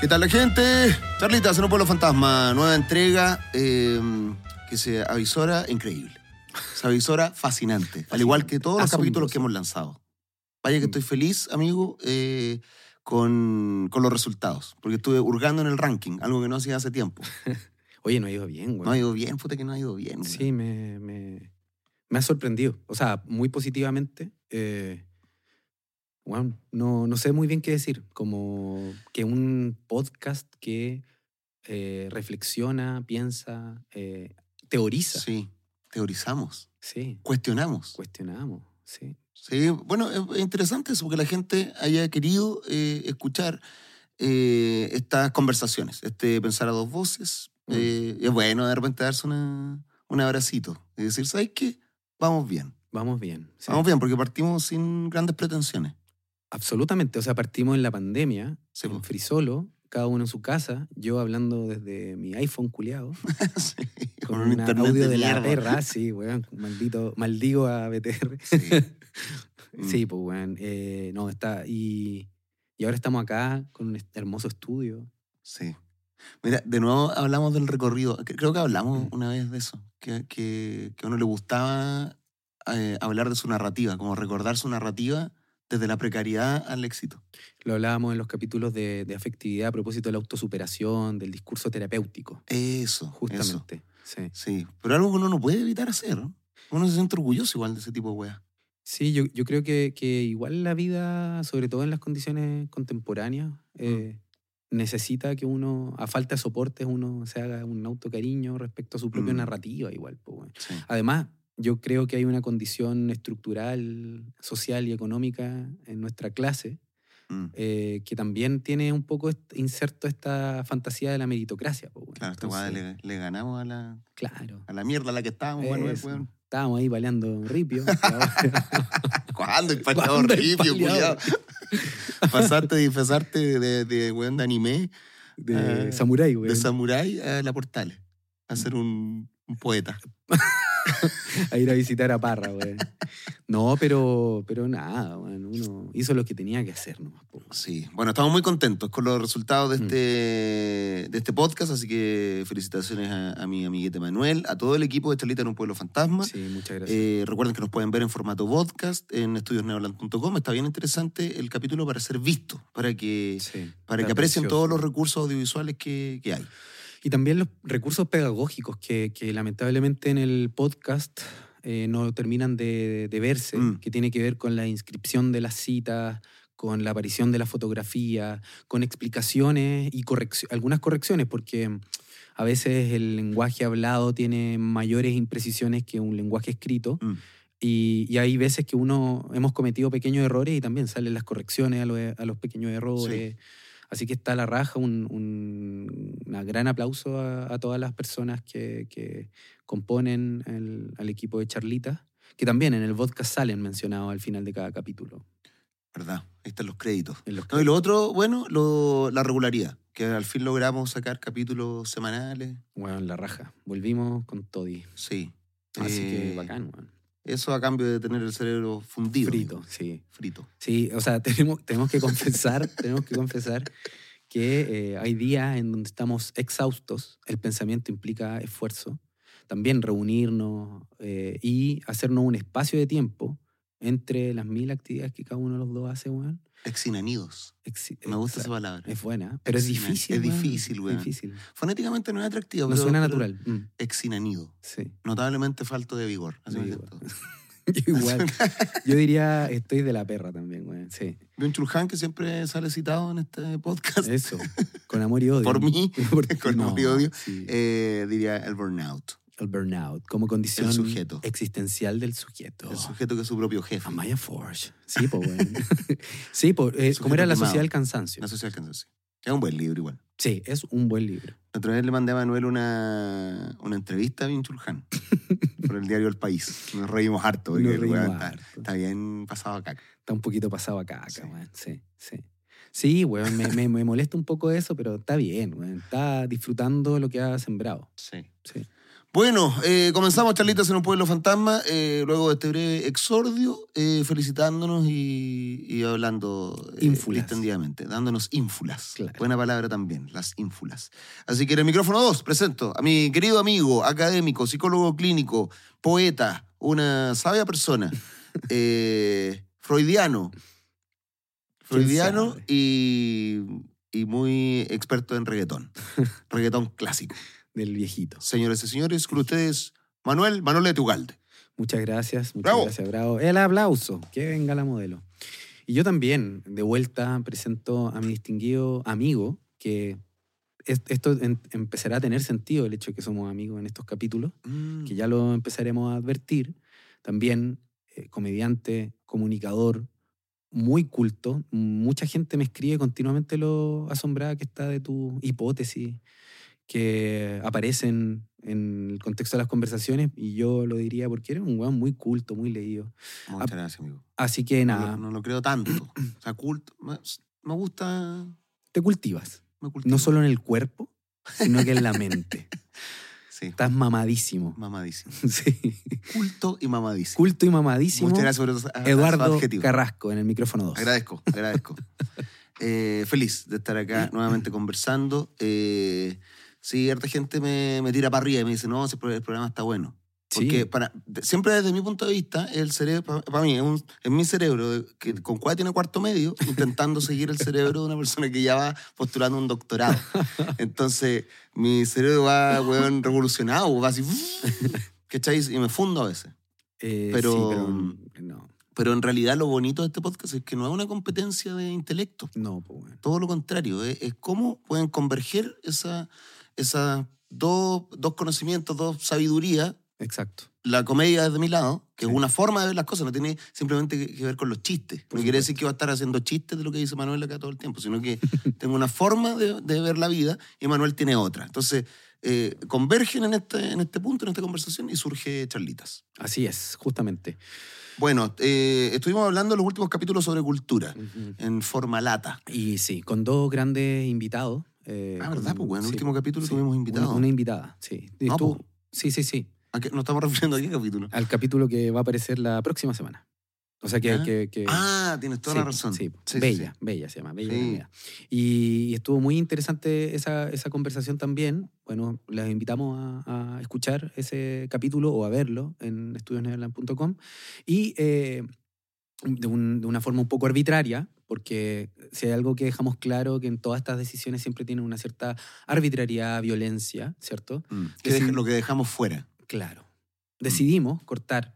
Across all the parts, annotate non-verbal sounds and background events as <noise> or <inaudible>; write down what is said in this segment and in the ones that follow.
¿Qué tal la gente? Charlita, Se no pueblo fantasma, nueva entrega eh, que se avisora increíble. Se avisora fascinante, al igual que todos los capítulos que hemos lanzado. Vaya que estoy feliz, amigo, eh, con, con los resultados, porque estuve hurgando en el ranking, algo que no hacía hace tiempo. <laughs> Oye, no ha ido bien, güey. No ha ido bien, puta que no ha ido bien. güey. Sí, me, me, me ha sorprendido. O sea, muy positivamente. Eh, bueno, no, no sé muy bien qué decir. Como que un podcast que eh, reflexiona, piensa, eh, teoriza. Sí, teorizamos, Sí, cuestionamos. cuestionamos. Sí. Sí, bueno, es es interesante eso, que la gente haya querido eh, escuchar eh, estas conversaciones, este pensar a dos voces. Mm. Es bueno de repente darse una, un abracito y decir, ¿sabes qué? Vamos bien. Vamos bien. sí. Vamos bien, porque partimos sin grandes pretensiones. Absolutamente. O sea, partimos en la pandemia, Sí. Frisolo, cada uno en su casa, yo hablando desde mi iPhone culiado, <laughs> Sí, con, un audio de, la mierda. perra, <laughs> sí, weón, maldito, maldigo a BTR. <laughs> Sí. Mm. Sí, pues, weón. eh, no, está. Y, y ahora estamos acá con un hermoso estudio. Sí. Mira, de nuevo hablamos del recorrido. Cre- Creo que hablamos Mm. una vez de eso, que, que, que a uno le gustaba eh, hablar de su narrativa, como recordar su narrativa desde la precariedad al éxito. Lo hablábamos en los capítulos de, de afectividad a propósito de la autosuperación, del discurso terapéutico, Eso, eso. justamente. Sí. Sí, pero algo que uno no puede evitar hacer. ¿no? Uno se siente orgulloso igual de ese tipo de weas. Sí, yo, yo creo que, que igual la vida, sobre todo en las condiciones contemporáneas, eh, necesita que uno, a falta de soportes, uno se haga un autocariño respecto a su propia Mm. narrativa igual. pues. Sí. Además, yo creo que hay una condición estructural, social y económica en nuestra clase Mm. eh, que también tiene un poco inserto esta fantasía de la meritocracia. pues, weón. Claro, esta Entonces, le, le ganamos a la, Claro. a la mierda a la que estábamos, weón. Estábamos ahí baleando ripio. <laughs> <laughs> ¿Cuándo? El paleado ¿Cuándo el horrible, paleado? culiao. <laughs> Pasarte, disfrazarte de, de, weón de anime, de Ah, samurái, güey. de samurái a la portales. A ser un, un poeta. <laughs> a ir a visitar a Parra, güey. No, pero, pero nada. Uno hizo lo que tenía que hacer nomás. Sí, bueno, estamos muy contentos con los resultados de Mm. este, de este podcast, así que felicitaciones a, a mi amiguete Manuel, a todo el equipo de Charlita en un pueblo fantasma. Sí, muchas gracias. Eh, recuerden que nos pueden ver en formato podcast en estudiosneoland.com. Está bien interesante el capítulo para ser visto, para que, Sí, para que aprecien precioso. todos los recursos audiovisuales que, que hay. Y también los recursos pedagógicos que, que lamentablemente en el podcast eh, no terminan de, de verse, Mm. que tiene que ver con la inscripción de las citas, con la aparición de la fotografía, con explicaciones y correccio- algunas correcciones, porque a veces el lenguaje hablado tiene mayores imprecisiones que un lenguaje escrito. Mm. Y, y hay veces que uno hemos cometido pequeños errores y también salen las correcciones a los, a los pequeños errores. Así que está a la raja, un, un una gran aplauso a, a todas las personas que, que componen el, al equipo de Charlita, que también en el podcast salen mencionados al final de cada capítulo. ¿Verdad? Ahí están los créditos. En los No, y lo otro, bueno, lo- la regularidad, que al fin logramos sacar capítulos semanales. Bueno, la raja. Volvimos con Toddy. Sí. Así Eh, que bacán, weón. Eso a cambio de tener el cerebro fundido. Frito, sí. Frito. Sí, o sea, <laughs> tenemos, tenemos que confesar, tenemos que confesar que eh, hay días en donde estamos exhaustos, el pensamiento implica esfuerzo, también reunirnos eh, y hacernos un espacio de tiempo entre las mil actividades que cada uno de los dos hace, weón. Exinanidos. Exi- Me gusta esa palabra. Es buena, pero es difícil. es weón, difícil, weón. Es difícil. Fonéticamente no es atractivo, No pero. suena pero natural. mm, Exinanido. sí. Notablemente falto de vigor. Así me. <laughs> Yo igual. <laughs> Yo diría, estoy de la perra también, weón. Sí. Byung Chul Han, que siempre sale citado en este podcast, Eso. Con amor y <laughs> odio. por mí, Por con amor y odio, sí. eh, diría el burnout. El burnout como condición El sujeto. existencial del sujeto. El sujeto que es su propio jefe. Amaya Forge. Sí, pues, bueno. <laughs> sí, pues, eh, como era la quemado. sociedad del cansancio. La sociedad cansancio. Que es un buen libro igual. Sí, es un buen libro. La otra vez le mandé a Manuel una, una entrevista a Byung Chul Han <laughs> por el diario El País. Nos reímos harto Nos el reímos está, harto. está bien pasado acá. Está un poquito pasado acá, acá, Sí. weón. Sí, sí. Sí, weón, me, me, me molesta un poco eso, pero está bien, weón. Está disfrutando lo que ha sembrado. Sí. Sí. Bueno, eh, comenzamos charlitas en un pueblo fantasma, eh, luego de este breve exordio, eh, felicitándonos y, y hablando distendidamente, dándonos ínfulas. Claro. Buena palabra también, las ínfulas. Así que en el micrófono 2 presento a mi querido amigo, académico, psicólogo clínico, poeta, una sabia persona, <laughs> freudiano, freudiano y muy experto en reggaetón, <laughs> reggaetón clásico. Del viejito. Señoras y señores, con ustedes, Manuel, Manuel de Tugalde. Muchas gracias, muchas Bravo. gracias, bravo. El aplauso, que venga la modelo. Y yo también, de vuelta, presento a mi distinguido amigo, que es- esto empezará a tener sentido, el hecho de que somos amigos en estos capítulos, que ya lo empezaremos a advertir. También eh, comediante, comunicador, muy culto. Mucha gente me escribe continuamente lo asombrada que está de tu hipótesis que aparecen en el contexto de las conversaciones y yo lo diría porque eres un weón muy culto, muy leído. Muchas gracias, amigo. Así que nada, no lo creo tanto. O sea, culto. Me, gusta. te cultivas, Me cultivo. no solo en el cuerpo, sino que en la mente. <laughs> Sí, Estás mamadísimo. mamadísimo. <laughs> Sí. Culto y mamadísimo. Culto y mamadísimo. Muchas gracias por esos, Eduardo. Carrasco en el micrófono 2. Agradezco, agradezco. <laughs> Eh, feliz de estar acá nuevamente conversando. Eh, sí, harta gente me, me tira para arriba y me dice, no, el programa está bueno. Porque Sí. para, siempre desde mi punto de vista, el cerebro, para, mí, es, un- es mi cerebro, que con cuál tiene cuarto medio, <laughs> intentando seguir el cerebro de una persona que ya va postulando un doctorado. <laughs> Entonces, mi cerebro va, weón, revolucionado, va así, <laughs> ¿cachai? Y me fundo a veces. Eh, pero- sí, pero no, Pero en realidad lo bonito de este podcast es que no es una competencia de intelecto. no, pues bueno. Todo lo contrario, es, es cómo pueden converger esas esa dos, dos conocimientos, dos sabidurías Exacto. la comedia es de mi lado, que Sí. es una forma de ver las cosas, no tiene simplemente que, ver con los chistes. Por no quiere decir que va a estar haciendo chistes de lo que dice Manuel acá todo el tiempo, sino que <laughs> tengo una forma de, de ver la vida y Manuel tiene otra. Entonces, eh, convergen en este, en este punto, en esta conversación, y surge charlitas. Así es, justamente. Bueno, eh, estuvimos hablando en los últimos capítulos sobre cultura, Ujú. en forma lata. Y sí, con dos grandes invitados. Eh, Ah, ¿verdad? Pues bueno, en el sí, último capítulo sí, tuvimos una- invitados. Una, invitada, sí. No, tú- po. sí, sí, sí. ¿A qué nos estamos <laughs> refiriendo a qué capítulo? Al capítulo que va a aparecer la próxima semana. O sea que... ¿Ya? que, que- Ah, tienes toda sí, la razón. Sí, Sí, Bella, sí. Bella se llama, Bella. Y, y estuvo muy interesante esa, esa conversación también. Bueno, les invitamos a, a escuchar ese capítulo o a verlo en estudiosneverland.com. Y eh, de, un- de una forma un poco arbitraria, porque si hay algo que dejamos claro, que en todas estas decisiones siempre tienen una cierta arbitrariedad, violencia, ¿cierto? Mm, que deja- lo que dejamos fuera. Claro. Mm. Decidimos cortar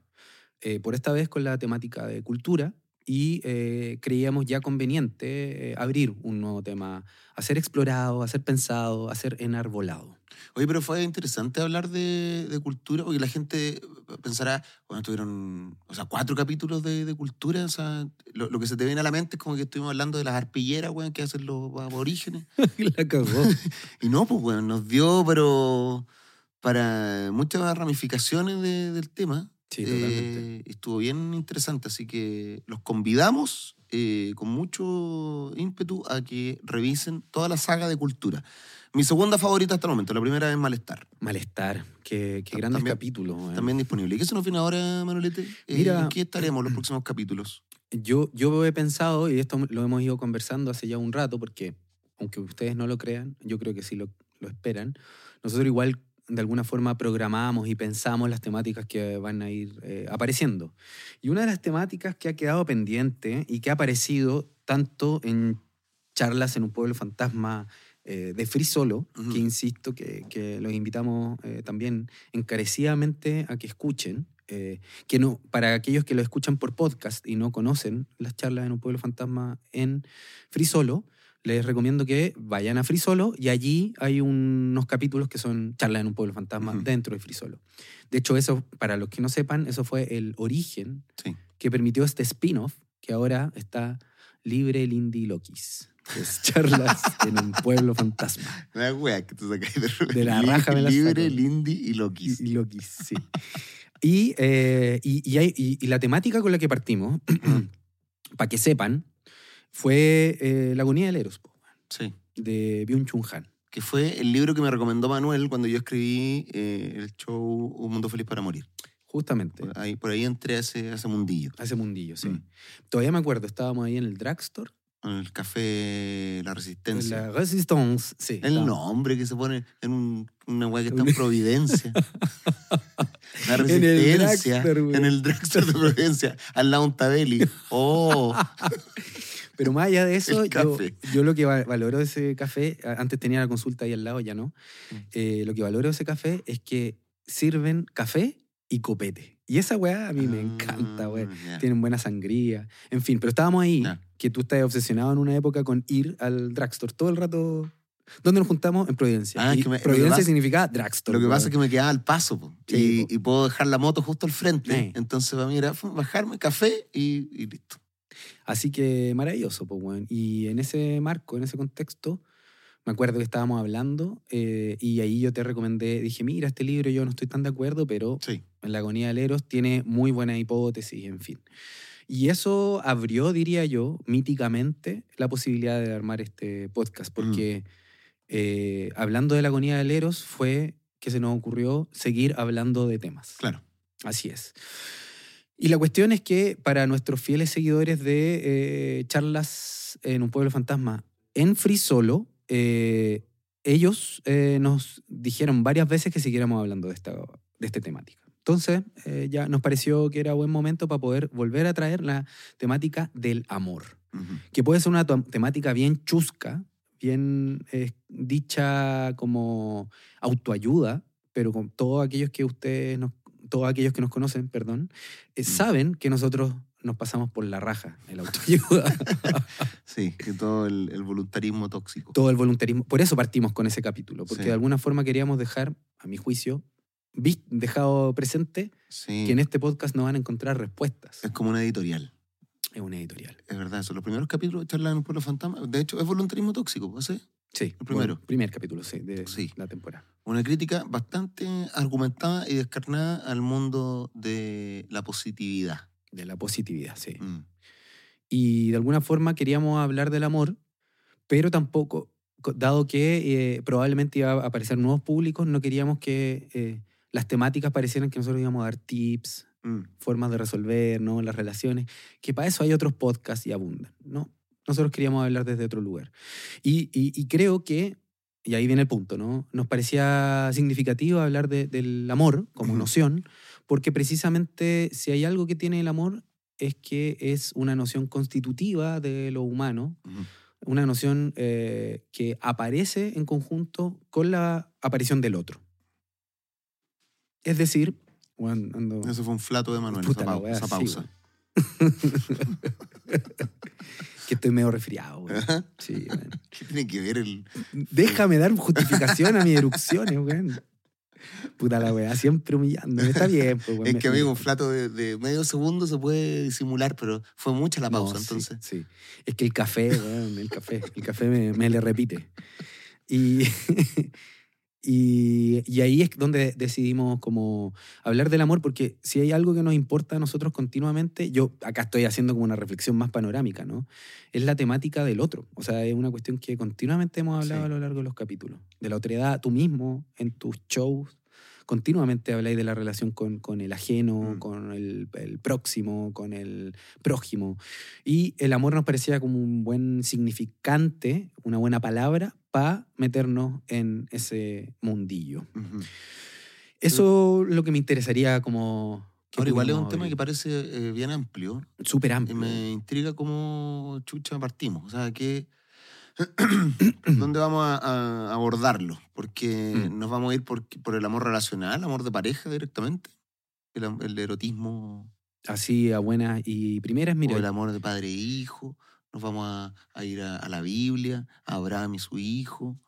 eh, por esta vez con la temática de cultura y eh, creíamos ya conveniente eh, abrir un nuevo tema a ser explorado, a ser pensado, a ser enarbolado. Oye, pero fue interesante hablar de, de cultura, porque la gente pensará, bueno, tuvieron, o sea, cuatro capítulos de, de cultura, o sea, lo, lo que se te viene a la mente es como que estuvimos hablando de las arpilleras, weón, que hacen los aborígenes. <laughs> la cagó. <laughs> Y no, pues, weón, nos dio, pero para muchas ramificaciones de- del tema. Sí, totalmente. Eh, estuvo bien interesante, así que los convidamos eh, con mucho ímpetu a que revisen toda la saga de cultura. Mi segunda favorita hasta el momento, la primera es Malestar. Malestar. Qué, qué grandes también- capítulos. weón. También disponible. ¿Y qué se nos viene ahora, Manolete? Eh, Mira- ¿En qué estaremos los próximos capítulos? Yo, yo he pensado, y esto lo hemos ido conversando hace ya un rato, porque aunque ustedes no lo crean, yo creo que sí lo, lo esperan, nosotros igual de alguna forma programamos y pensamos las temáticas que van a ir eh, apareciendo. Y una de las temáticas que ha quedado pendiente y que ha aparecido tanto en charlas en un pueblo fantasma eh, de Free Solo, que insisto que, que los invitamos eh, también encarecidamente a que escuchen, eh, que no, para aquellos que lo escuchan por podcast y no conocen las charlas en un pueblo fantasma en Free Solo, les recomiendo que vayan a Free Solo y allí hay unos capítulos que son charlas en un pueblo fantasma Ujú. dentro de Free Solo. De hecho, eso, para los que no sepan, eso fue el origen Sí. que permitió este spin-off que ahora está libre Lindy Lokis. Es charlas <laughs> en un pueblo fantasma. La wea que te sacáis de, De la raja me la Libre. Lindy y Loki. Y, y Lokis, sí. Y, eh, y, hay- y- y la temática con la que partimos, <clears throat> para que sepan, fue eh, La agonía del Eros, po, Sí. de Byung-Chun Han. que fue el libro que me recomendó Manuel cuando yo escribí eh, el show Un Mundo Feliz para Morir. Justamente. Por ahí, por ahí entré a ese, a ese mundillo. A ese mundillo, sí. Mm. Todavía me acuerdo, estábamos ahí en el drugstore. En el café La Resistencia. La Resistance, sí. el nombre que se pone en un- una weá que está en <laughs> Providencia. La Resistencia. <laughs> en el drugstore de Providencia. Al lado de un Tabeli. Oh. <laughs> Pero más allá de eso, yo, yo lo que va- valoro de ese café, antes tenía la consulta ahí al lado, ya no. Mm. Eh, lo que valoro de ese café es que sirven café y copete. Y esa weá a mí me encanta, weá. Ah, ya. Tienen buena sangría. En fin, pero estábamos ahí, que tú estás obsesionado en una época con ir al drugstore todo el rato. ¿Dónde nos juntamos? En Providencia. Ah, es que me- Providencia pasa- significa drugstore. Lo que pasa es que me quedaba al paso, po. Sí, y, po. y puedo dejar la moto justo al frente. Entonces, para mí era bajarme café y, y listo. Así que maravilloso, pues, weón. Y en ese marco, en ese contexto, me acuerdo que estábamos hablando eh, y ahí yo te recomendé, dije, mira, este libro yo no estoy tan de acuerdo, pero Sí. en la agonía del Eros tiene muy buena hipótesis, en fin. Y eso abrió, diría yo, míticamente, la posibilidad de armar este podcast, porque eh, hablando de la agonía del Eros fue que se nos ocurrió seguir hablando de temas. Claro. Así es. Y la cuestión es que para nuestros fieles seguidores de eh, charlas en un pueblo fantasma en Free Solo, eh, ellos eh, nos dijeron varias veces que siguiéramos hablando de esta, de esta temática. Entonces, eh, ya nos pareció que era buen momento para poder volver a traer la temática del amor, Ujú. que puede ser una temática bien chusca, bien eh, dicha como autoayuda, pero con todos aquellos que ustedes nos, todos aquellos que nos conocen, perdón, eh, saben que nosotros nos pasamos por la raja el autoayuda, <laughs> Sí, que todo el, el voluntarismo tóxico. todo el voluntarismo. Por eso partimos con ese capítulo, porque Sí. de alguna forma queríamos dejar, a mi juicio, dejado presente Sí. que en este podcast no van a encontrar respuestas. Es como una editorial. Es una editorial. Es verdad, eso. Los primeros capítulos de Charla en un pueblo fantasma, de hecho, es voluntarismo tóxico, pues, ¿sí? Sí, El primero. bueno, primer capítulo, sí, de Sí. la temporada. Una crítica bastante argumentada y descarnada al mundo de la positividad. De la positividad, sí. Mm. Y de alguna forma queríamos hablar del amor, pero tampoco, co- dado que eh, probablemente iba a aparecer nuevos públicos, no queríamos que eh, las temáticas parecieran que nosotros íbamos a dar tips, Mm. formas de resolver, ¿no? Las relaciones, que para eso hay otros podcasts y abundan, ¿no? Nosotros queríamos hablar desde otro lugar. Y, y- y creo que, y ahí viene el punto, ¿no? Nos parecía significativo hablar de- del amor como noción, porque precisamente si hay algo que tiene el amor es que es una noción constitutiva de lo humano, Ujú. una noción eh, que aparece en conjunto con la aparición del otro. Es decir, bueno, ando- Eso fue un flato de Manuel, Puta esa, pau- wea, esa sí, pausa. <laughs> <laughs> que estoy medio resfriado. Ajá. Sí, weón. <laughs> ¿Qué tiene que ver el...? Déjame dar justificación a mis erupciones, weón. Puta la weá, siempre humillando. Está bien, pues, weón. Es que, amigo, un flato de, de medio segundo se puede disimular, pero fue mucha la No, pausa, sí, entonces. Sí, Es que el café, weón, el café. El café me, me le repite. Y, <laughs> y, y ahí es donde decidimos como hablar del amor, porque si hay algo que nos importa a nosotros continuamente, yo acá estoy haciendo como una reflexión más panorámica, ¿no? Es la temática del otro. O sea, es una cuestión que continuamente hemos hablado Sí. a lo largo de los capítulos. De la otredad, tú mismo, en tus shows, continuamente habláis de la relación con, con el ajeno, Mm. con el, el próximo, con el prójimo. Y el amor nos parecía como un buen significante, una buena palabra para meternos en ese mundillo. Ujú. Eso es lo que me interesaría como... Ahora, igual es un pudiéramos tema que abrir. parece eh, bien amplio Súper y amplio. me intriga cómo chucha partimos. O sea, que... <coughs> ¿Dónde vamos a, a abordarlo? Porque Mm. nos vamos a ir por, por el amor relacional, amor de pareja directamente, el, el erotismo Así a buenas y primeras, mira, o el amor de padre e hijo. Nos vamos a, a ir a, a la Biblia, a Abraham y su hijo.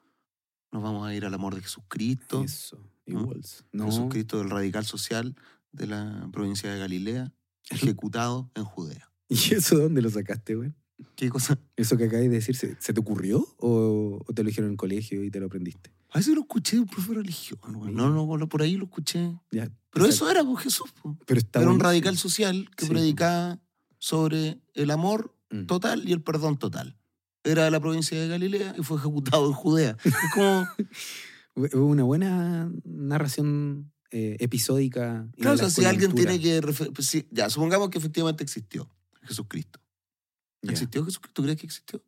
Nos vamos a ir al amor de Jesucristo. eso, ¿no? iguals. No, Jesucristo del radical social de la provincia de Galilea, <laughs> ejecutado en Judea. ¿Y eso dónde lo sacaste, güey? ¿Qué cosa? ¿Eso que acabas de decir, ¿se, se te ocurrió o, o te lo dijeron en el colegio y te lo aprendiste? A veces lo escuché de un profe de religión. güey. No, no, no, por ahí lo escuché. Ya, Pero eso era pues, Jesús. pues. pero Era un radical social que Sí, predicaba sobre el amor. Total y el perdón total. era de la provincia de Galilea y fue ejecutado en Judea. Es como... <laughs> Una buena narración eh, episódica. Claro, o sea, si alguien tiene que... Pues ya, supongamos que efectivamente existió Jesucristo. ¿Existió Jesucristo? ¿Tú crees que existió?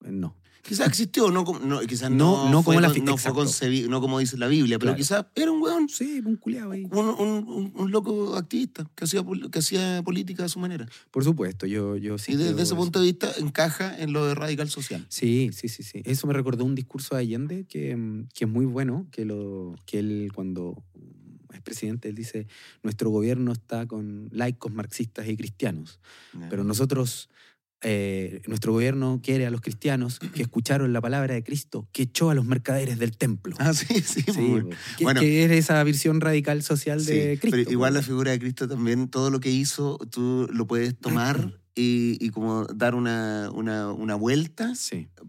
No. Quizás existió, no, no, quizás no, no, como, la, no fue concebido, no como dice la Biblia, pero quizás era un weón. Sí, un culiado ahí. Un, un, un, loco activista que hacía, que hacía política a su manera. Por supuesto, yo, yo sí. Y desde ese punto de vista encaja en lo de radical social. Sí, sí, sí. sí. Eso me recordó un discurso de Allende que, que es muy bueno, que, lo, que él cuando es presidente, él dice, nuestro gobierno está con laicos marxistas y cristianos, pero nosotros eh, nuestro gobierno quiere a los cristianos que escucharon la palabra de Cristo, que echó a los mercaderes del templo. Ah, sí, sí. que, bueno, que es esa visión radical social de Cristo. Pero igual la figura de Cristo también, todo lo que hizo, tú lo puedes tomar y, como dar una, una, vuelta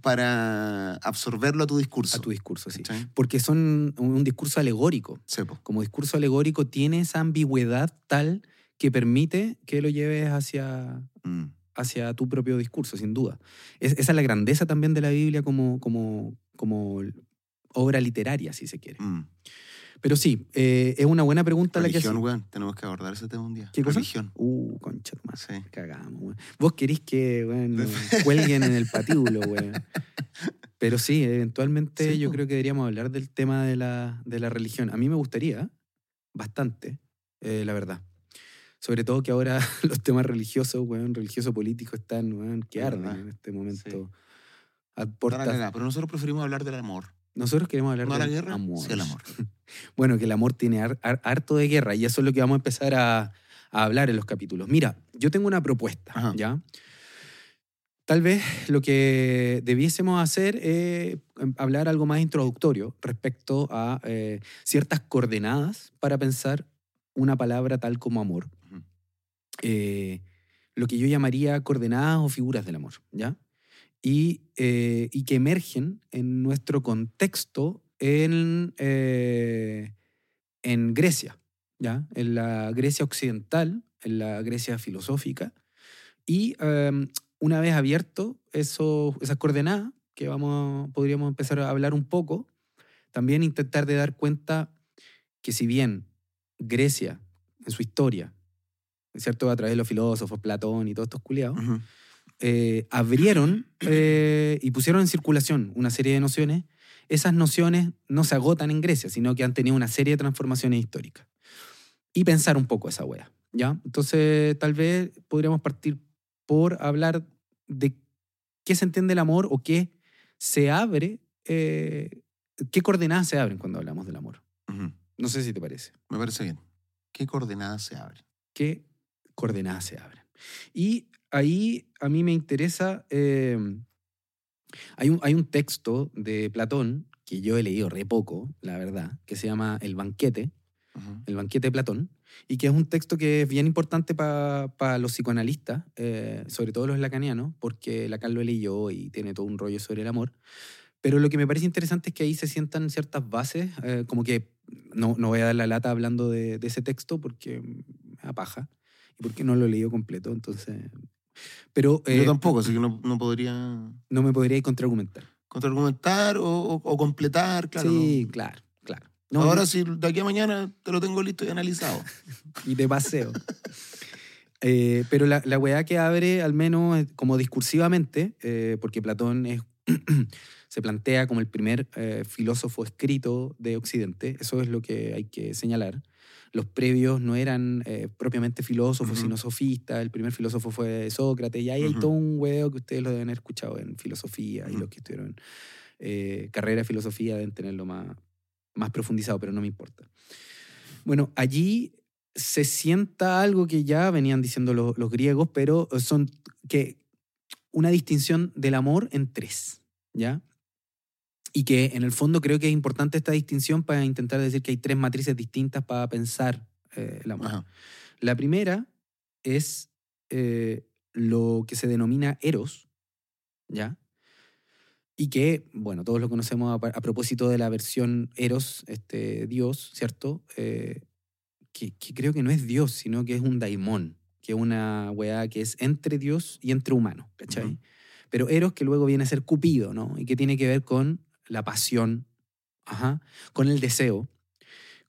para absorberlo a tu discurso. A tu discurso, sí. Porque son un discurso alegórico. como discurso alegórico tiene esa ambigüedad tal que permite que lo lleves hacia... Mm hacia tu propio discurso, sin duda. esa es la grandeza también de la Biblia como, como, como obra literaria, si se quiere. Mm. Pero sí, eh, es una buena pregunta la que Religión, weón. Tenemos que abordar ese tema un día. ¿Qué cosa? Religión. Uh, concha más. Sí. Cagamos, weón. Vos querís que, weón, <laughs> cuelguen en el patíbulo, weón. Pero sí, eventualmente yo creo que deberíamos hablar del tema de la, de la religión. A mí me gustaría bastante, eh, la verdad. Sobre todo que ahora <laughs> los temas religiosos, weón, religioso-políticos están, weón, que arden en este momento. pero nosotros preferimos hablar del amor. Nosotros queremos hablar del la guerra, amor. Sí, el amor. <laughs> bueno, que el amor tiene harto de guerra y eso es lo que vamos a empezar a, hablar en los capítulos. Mira, yo tengo una propuesta, ¿ya? Tal vez lo que debiésemos hacer es em, hablar algo más introductorio respecto a eh, ciertas coordenadas para pensar una palabra tal como amor. Eh, lo que yo llamaría coordenadas o figuras del amor, ¿ya? Y, eh, que emergen en nuestro contexto en, eh, en Grecia, ¿ya? En la Grecia occidental, en la Grecia filosófica. Y em, una vez abierto eso, esas coordenadas, que vamos, podríamos empezar a hablar un poco, también intentar de dar cuenta que si bien Grecia, en su historia, ¿cierto? A través de los filósofos, Platón y todos estos culiados, eh, abrieron eh, y pusieron en circulación una serie de nociones. Esas nociones no se agotan en Grecia, sino que han tenido una serie de transformaciones históricas. Y pensar un poco esa wea, ¿ya? Entonces, tal vez podríamos partir por hablar de qué se entiende el amor o qué se abre, eh, qué coordenadas se abren cuando hablamos del amor. No sé si te parece. Me parece bien. ¿Qué coordenadas se abren? ¿Qué coordenadas se abren? Y ahí a mí me interesa, em, hay, un, hay un texto de Platón que yo he leído re poco, la verdad, que se llama El banquete, el banquete de Platón, y que es un texto que es bien importante para los psicoanalistas, eh, sobre todo los lacanianos, porque Lacan lo leyó y tiene todo un rollo sobre el amor. Pero lo que me parece interesante es que ahí se sientan ciertas bases, eh, como que no, no voy a dar la lata hablando de, ese texto porque me apaja y porque no lo he leído completo, entonces... Pero, Yo eh, tampoco, así que no, no, podría... No me podría contraargumentar. Contraargumentar o, o, completar, claro. Sí, claro, claro. Ahora sí, de aquí a mañana te lo tengo listo y analizado. <laughs> y te paseo. Eh, pero la, la weá que abre, al menos como discursivamente, eh, porque Platón es <clears throat> se plantea como el primer eh, filósofo escrito de Occidente. Eso es lo que hay que señalar. Los previos no eran eh, propiamente filósofos, sino sofistas. El primer filósofo fue Sócrates. Y ahí hay todo un huevo que ustedes lo deben haber escuchado en filosofía. Y los que estuvieron eh, carrera de filosofía deben tenerlo más, más profundizado, pero no me importa. Bueno, allí se sienta algo que ya venían diciendo los, los griegos, pero son que una distinción del amor en tres, ¿ya? Y que en el fondo creo que es importante esta distinción para intentar decir que hay tres matrices distintas para pensar eh, el amor. La primera es eh, lo que se denomina eros, ¿ya? Y que, bueno, todos lo conocemos a, propósito de la versión eros, este, Dios, ¿cierto? Eh, que, que, creo que no es Dios, sino que es un daimón, que es una weá que es entre Dios y entre humano, ¿cachai? Pero Eros que luego viene a ser Cupido, ¿no? Y que tiene que ver con la pasión, ajá, con el deseo,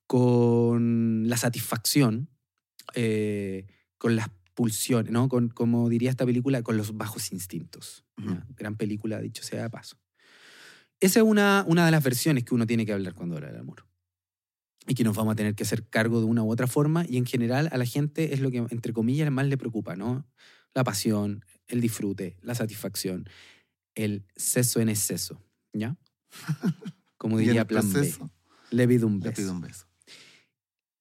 con la satisfacción, eh, con las pulsiones, ¿no? Con, como diría esta película, con los bajos instintos. Gran película, dicho sea de paso. Esa es una, una de las versiones que uno tiene que hablar cuando habla del amor. Y que nos vamos a tener que hacer cargo de una u otra forma. Y en general a la gente es lo que, entre comillas, más le preocupa, ¿no? La pasión, el disfrute, la satisfacción, el seso en exceso, ¿ya? Como <laughs> diría Plan B. Le pido un beso. un beso.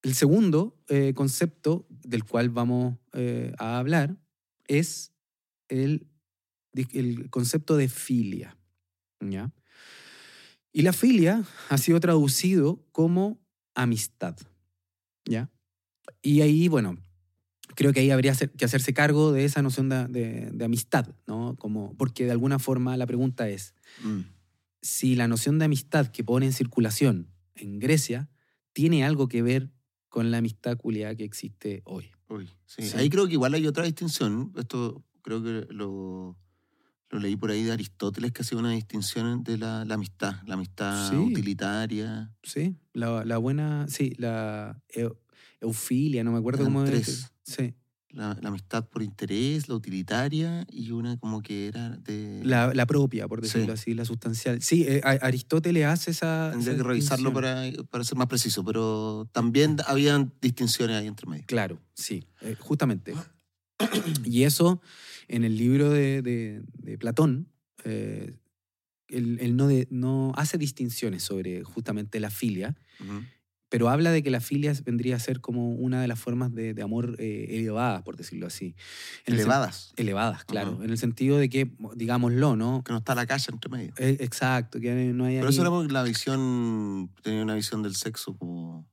El segundo eh, concepto del cual vamos eh, a hablar es el, el concepto de filia. ¿ya? Y la filia ha sido traducido como amistad. ¿ya? Y ahí, bueno, creo que ahí habría que hacerse cargo de esa noción de, amistad, ¿no? Como, porque de alguna forma la pregunta es, mm. Si la noción de amistad que pone en circulación en Grecia tiene algo que ver con la amistad culiada que existe hoy. sí. Ahí creo que igual hay otra distinción, esto creo que lo, lo leí por ahí de Aristóteles, que hacía una distinción de la, amistad, la amistad utilitaria. Sí, la, buena, sí, la eufilia, no me acuerdo cómo tres. Sí. La, amistad por interés, la utilitaria y una como que era de... La, propia, por decirlo así, la sustancial. Sí, eh, Aristóteles hace esa... Tendría que revisarlo para, para, ser más preciso, pero también habían distinciones ahí entre medio. Claro, sí, eh, justamente. <clears throat> y eso, en el libro de, de, Platón, eh, él, no, no, hace distinciones sobre justamente la filia, pero habla de que la filia vendría a ser como una de las formas de, amor eh, elevadas, por decirlo así. elevadas. elevadas, claro. En el sentido de que, digámoslo, ¿no? Que no está la calle entre medio. Eh, exacto, que no hay... Pero eso era porque la visión, tenía una visión del sexo como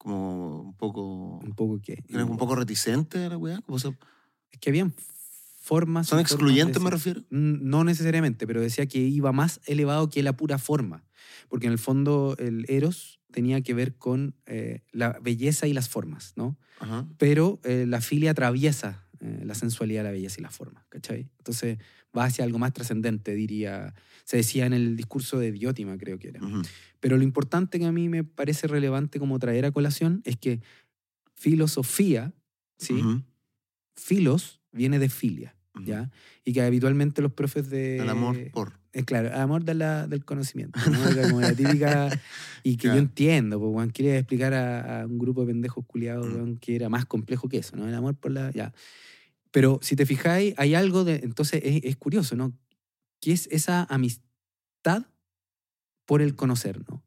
como un poco... ¿Un poco qué? Era un poco reticente a la weá. Es que habían formas... ¿Son excluyentes me refiero? No necesariamente, pero decía que iba más elevado que la pura forma. Porque en el fondo el eros tenía que ver con eh, la belleza y las formas, ¿no? Pero eh, la filia atraviesa eh, la sensualidad, la belleza y la forma, ¿cachai? Entonces va hacia algo más trascendente, diría. Se decía en el discurso de Diótima, creo que era. Pero lo importante que a mí me parece relevante como traer a colación es que filosofía, ¿sí? Filos viene de filia, ¿ya? Y que habitualmente los profes de... El amor por. Es claro, el amor de la, del conocimiento, <laughs> ¿no? Como la típica... y que yo entiendo, pues, Juan quería explicar a, un grupo de pendejos culiados, que era más complejo que eso, ¿no? El amor por la... Ya. Pero si te fijáis, hay algo de... Entonces es, curioso, ¿no? ¿Qué es esa amistad por el conocer, ¿no?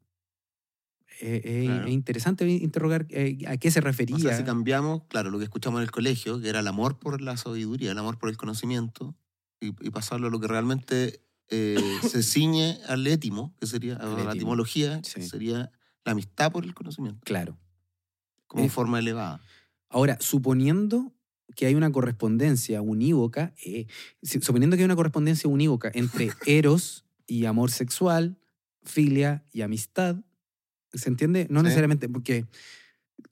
Eh, es interesante interrogar eh, a qué se refería. O sea, si cambiamos, claro, lo que escuchamos en el colegio, que era el amor por la sabiduría, el amor por el conocimiento, y, pasarlo a lo que realmente eh, se <laughs> ciñe al étimo, que sería la etimología, que sería la amistad por el conocimiento. Claro. Como forma elevada. Ahora, suponiendo que hay una correspondencia unívoca, eh, suponiendo que hay una correspondencia unívoca entre <laughs> eros y amor sexual, filia y amistad, ¿se entiende? No necesariamente, porque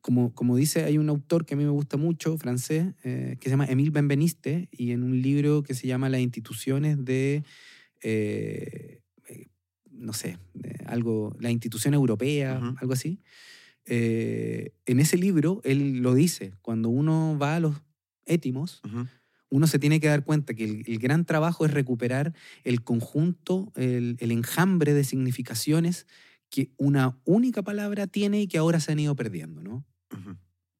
como, como dice, hay un autor que a mí me gusta mucho, francés, eh, que se llama Emile Benveniste, y en un libro que se llama Las instituciones de, eh, no sé, algo, la institución europea, algo así. en ese libro él lo dice, cuando uno va a los étimos, uno se tiene que dar cuenta que el, gran trabajo es recuperar el conjunto, el, enjambre de significaciones que una única palabra tiene y que ahora se han ido perdiendo, ¿no?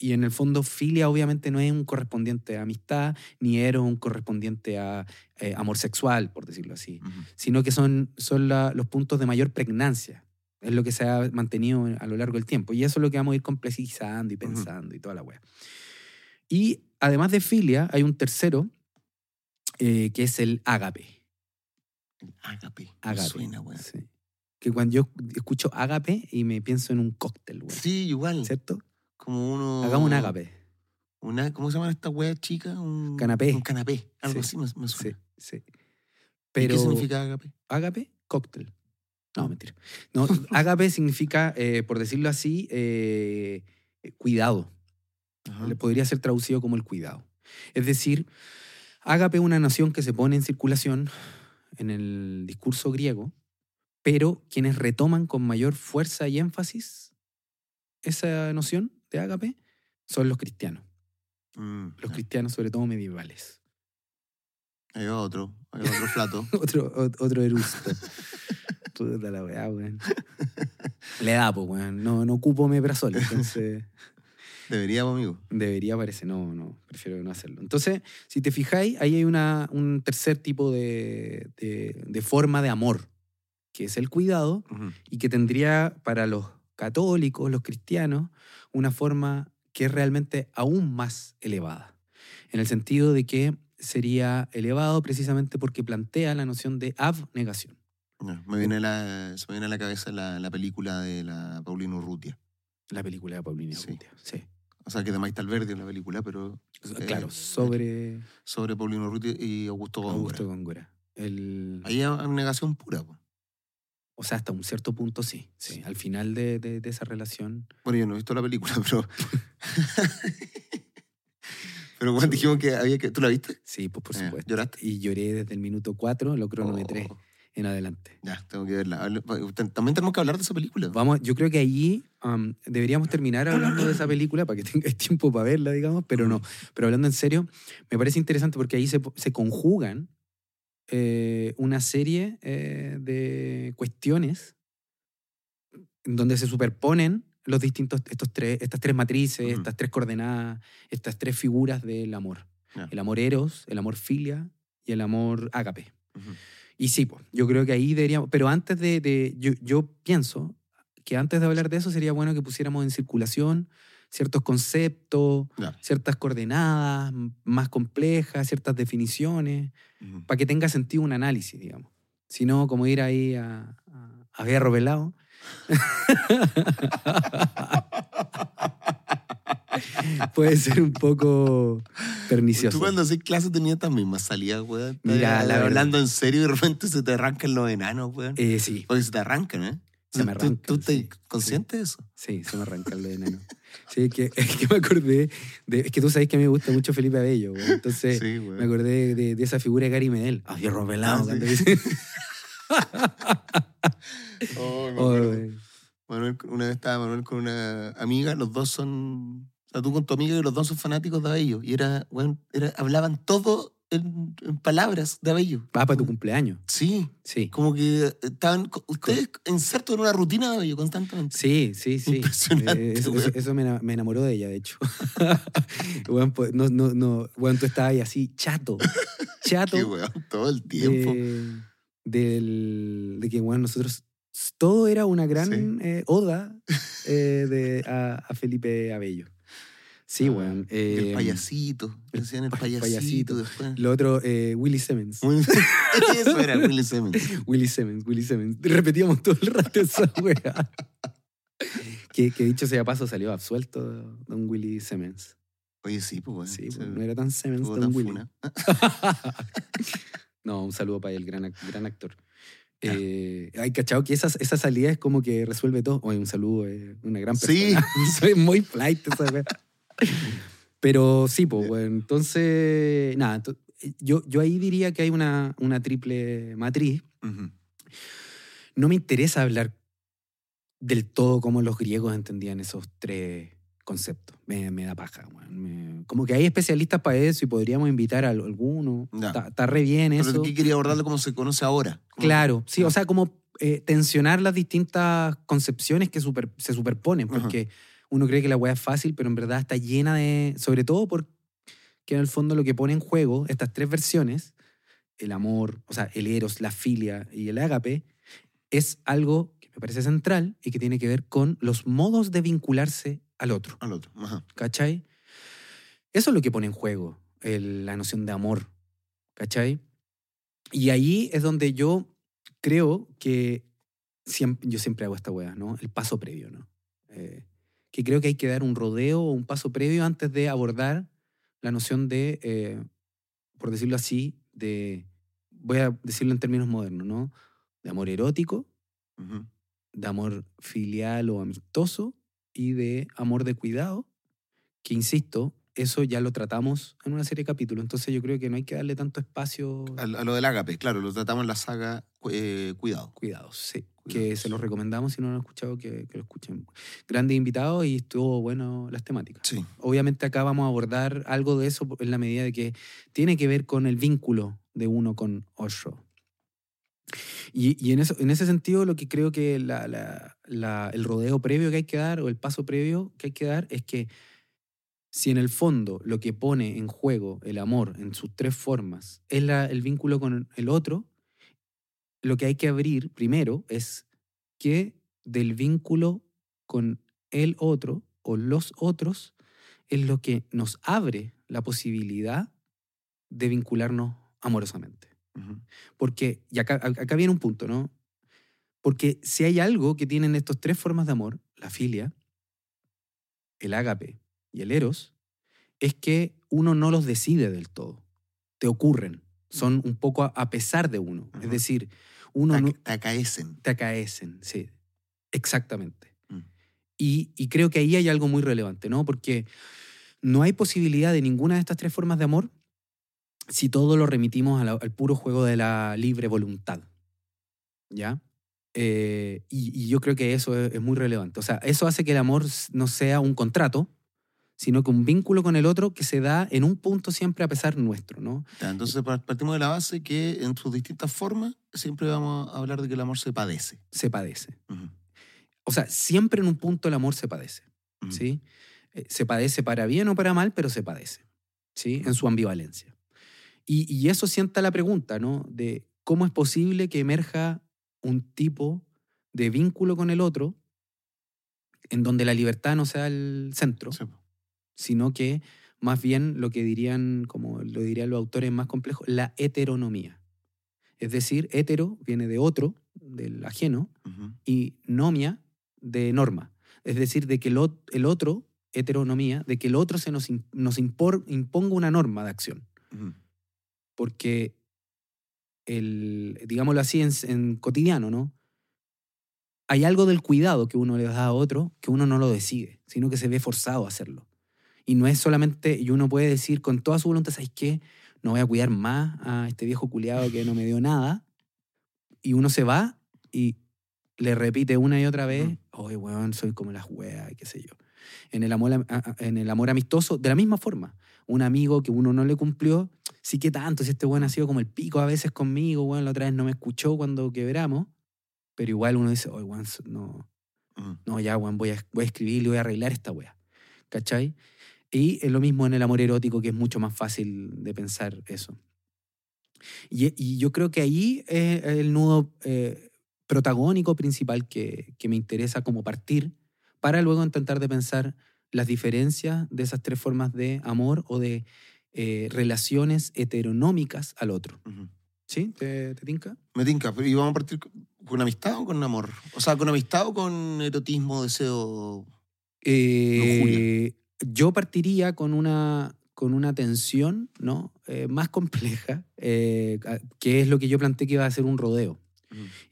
Y en el fondo, filia obviamente no es un correspondiente a amistad, ni eros un correspondiente a eh, amor sexual, por decirlo así, sino que son, son los puntos de mayor pregnancia. Es lo que se ha mantenido a lo largo del tiempo. Y eso es lo que vamos a ir complejizando y pensando y toda la wea. Y además de filia, hay un tercero eh, que es el ágape. El ágape. Ágape. Suena, güey. Sí. Que cuando yo escucho ágape y me pienso en un cóctel, güey. Sí, igual. ¿Cierto? Como uno. Hagamos un ágape. Una, ¿Cómo se llama esta wea chica? Un canapé. Un canapé. Algo así me, suena. Sí, sí. Pero, ¿Qué significa ágape? Ágape, cóctel. No, mentira. No, <laughs> ágape significa, eh, por decirlo así, eh, cuidado. Le podría ser traducido como el cuidado. Es decir, Ágape es una noción que se pone en circulación en el discurso griego, pero quienes retoman con mayor fuerza y énfasis esa noción de ágape son los cristianos. Mm, Los cristianos, sobre todo medievales. Hay otro, hay otro plato. <laughs> otro, ot- otro erusto. <laughs> Puta la weá, weón. Le da, pues, weón. No, no ocupo meprazol, entonces <laughs> Deberíamos, amigo. debería aparecer. No, no, prefiero no hacerlo. Entonces, si te fijáis, ahí hay una, un tercer tipo de, de- de forma de amor, que es el cuidado, y que tendría para los católicos, los cristianos, una forma que es realmente aún más elevada. En el sentido de que sería elevado precisamente porque plantea la noción de abnegación. Me viene la, se me viene a la cabeza la, la película de la Paulina Urrutia. La película de Paulina Sí. Urrutia. Sí. O sea, que de Maite Alberdi en la película, pero eh, claro, sobre sobre Paulino Urrutia y Augusto Góngora. Augusto Góngora. El, Ahí hay negación pura. po. O sea, hasta un cierto punto sí. sí. Al final de, de- de esa relación. Bueno, yo no he visto la película, <laughs> pero... <laughs> pero cuando dijimos que había que... ¿Tú la viste? Sí, pues por supuesto. ¿Lloraste? Y lloré desde el minuto 4, lo cronometré Oh, en adelante. ya, tengo que verla. También tenemos que hablar de esa película. Vamos, yo creo que allí um, deberíamos terminar hablando de esa <clears throat> película para que tengáis tiempo para verla, digamos, pero no. Pero hablando en serio, me parece interesante porque ahí se, se conjugan eh, una serie eh, de cuestiones en donde se superponen los distintos, estos tres, estas tres matrices, estas tres coordenadas, estas tres figuras del amor. El amor eros, el amor filia y el amor ágape. Y sí, pues, yo creo que ahí deberíamos. Pero antes de. de- yo, yo pienso que antes de hablar de eso sería bueno que pusiéramos en circulación ciertos conceptos, ciertas coordenadas más complejas, ciertas definiciones, para que tenga sentido un análisis, digamos. Si no, como ir ahí a, a, a berro pelado. <laughs> Puede ser un poco pernicioso. Tú cuando haces clases tenías estas mismas salidas, weón. Mira, la hablando en serio y de repente se te arrancan los enanos, weón. Eh, sí, Porque se te arrancan, ¿eh? Se me ¿Tú- arrancan, ¿Tú, estás sí, consciente de eso? sí, se me arranca el enano. Sí, es que, <laughs> es que me acordé, de, es que tú sabes que a mí me gusta mucho Felipe Abello, güey. entonces sí, weón. me acordé de, de esa figura de Gary Medel. Ah, fierro pelado, <laughs> Oh, me Oh, güey. Manuel, una vez estaba Manuel con una amiga, los dos son. O sea, tú con tu amiga y los dos son fanáticos de Abello. Y era, weón, era, hablaban todo en, en palabras de Abello. Va para tu cumpleaños. Sí, Sí. como que estaban. Ustedes insertos en una rutina de Abello constantemente. Sí, sí, sí. Impresionante, Eh, eso, güey. eso- eso me, me enamoró de ella, de hecho. <laughs> Weón, pues, no, no, no. Weón, tú estabas ahí así, chato. <laughs> Chato. Qué weón, todo el tiempo. de, del- de que, bueno, nosotros. Todo era una gran eh, oda eh, de, a, a Felipe Abello. Sí, weón. Y el eh, payasito. Decían el pa- payasito, payasito. después. Lo otro, eh, Willy Simmons. <laughs> Eso era Willy Simmons. <laughs> Willy Simmons, Willy Simmons. Repetíamos todo el rato esa <laughs> wea. que, que dicho sea paso, salió absuelto Don Willy Simmons. Oye, sí, pues, weón. Sí, pues, no era tan Simmons, Don tan Willy. no, un saludo para el gran, gran actor. Eh, hay cachado que esa, esa salida es como que resuelve todo. Oye, un saludo, eh, una gran Sí. persona. Soy muy flight esa. <laughs> Pero sí, pues, bueno, entonces, nada, yo, yo ahí diría que hay una, una triple matriz. No me interesa hablar del todo cómo los griegos entendían esos tres conceptos. Me, me da paja. Me- como que hay especialistas para eso y podríamos invitar a alguno. Está, re bien Pero eso. aquí quería abordarlo como se conoce ahora. Claro, sí, Ah. o sea, como eh, tensionar las distintas concepciones que super- se superponen, porque uno cree que la weá es fácil, pero en verdad está llena de, sobre todo porque en el fondo lo que pone en juego estas tres versiones, el amor, o sea, el eros, la filia y el ágape, es algo que me parece central y que tiene que ver con los modos de vincularse al otro. Al otro. Ajá. ¿Cachai? Eso es lo que pone en juego el- la noción de amor. ¿Cachai? Y ahí es donde yo creo que siempre, yo siempre hago esta weá, ¿no? El paso previo, ¿no? Eh, que creo que hay que dar un rodeo o un paso previo antes de abordar la noción de, eh, por decirlo así, de, voy a decirlo en términos modernos, ¿no? De amor erótico, Ujú. de amor filial o amistoso y de amor de cuidado, que insisto, eso ya lo tratamos en una serie de capítulos. Entonces yo creo que no hay que darle tanto espacio. A, lo del ágape, claro, lo tratamos en la saga eh, Cuidado. Cuidados, sí. Que se los recomendamos si no lo han escuchado, que, lo escuchen. Grandes invitados y estuvo bueno las temáticas. Sí. Obviamente acá vamos a abordar algo de eso en la medida de que tiene que ver con el vínculo de uno con Osho. Y, en, eso, en ese sentido, lo que creo que el rodeo previo que hay que dar o el paso previo que hay que dar es que si en el fondo lo que pone en juego el amor en sus tres formas es el vínculo con el otro, lo que hay que abrir primero es que del vínculo con el otro o los otros es lo que nos abre la posibilidad de vincularnos amorosamente. Porque, y acá, acá viene un punto, ¿no? Porque si hay algo que tienen estas tres formas de amor, la filia, el ágape y el eros, es que uno no los decide del todo. Te ocurren. Son un poco a, pesar de uno. Es decir, uno... Te, no, te acaecen. Te acaecen, sí. Exactamente. Mm. Y, y, creo que ahí hay algo muy relevante, ¿no? Porque no hay posibilidad de ninguna de estas tres formas de amor si todo lo remitimos al puro juego de la libre voluntad. ¿Ya? Eh, y, yo creo que eso es, muy relevante. O sea, eso hace que el amor no sea un contrato, sino que un vínculo con el otro que se da en un punto siempre a pesar nuestro, ¿no? Entonces partimos de la base que en sus distintas formas siempre vamos a hablar de que el amor se padece. Se padece. O sea, siempre en un punto el amor se padece, ¿sí? Eh, se padece para bien o para mal, pero se padece, ¿sí? En su ambivalencia. Y, eso sienta la pregunta, ¿no? De cómo es posible que emerja un tipo de vínculo con el otro en donde la libertad no sea el centro, sino que más bien lo que dirían, como lo dirían los autores más complejos, la heteronomía. Es decir, hetero viene de otro, del ajeno, y nomia de norma. Es decir, de que el, otro, heteronomía, de que el otro se nos, nos imponga una norma de acción porque el, digámoslo así en, cotidiano, ¿no? Hay algo del cuidado que uno le da a otro que uno no lo decide, sino que se ve forzado a hacerlo. Y no es solamente, y uno puede decir con toda su voluntad, ¿sabes qué? No voy a cuidar más a este viejo culiado que no me dio nada. Y uno se va y le repite una y otra vez, oye, weón, soy como las weas, qué sé yo. En el, amor, en el amor amistoso, de la misma forma. Un amigo que uno no le cumplió, sí que tanto, si este weón ha sido como el pico a veces conmigo, weón, la otra vez no me escuchó cuando quebramos, pero igual uno dice, oye, weón, no, no, ya, weón, voy a, voy a escribir y voy a arreglar esta wea. ¿Cachai? Y es lo mismo en el amor erótico, que es mucho más fácil de pensar eso. Y, yo creo que ahí es el nudo eh, protagónico principal que, que me interesa como partir para luego intentar de pensar las diferencias de esas tres formas de amor o de eh, relaciones heteronómicas al otro. ¿Sí? ¿Te, ¿Te, tinca? Me tinca. ¿Y vamos a partir con amistad o con amor? O sea, ¿con amistad o con erotismo, deseo? Eh, yo partiría con una, con una tensión ¿no? Eh, más compleja, que es lo que yo planteé que iba a ser un rodeo.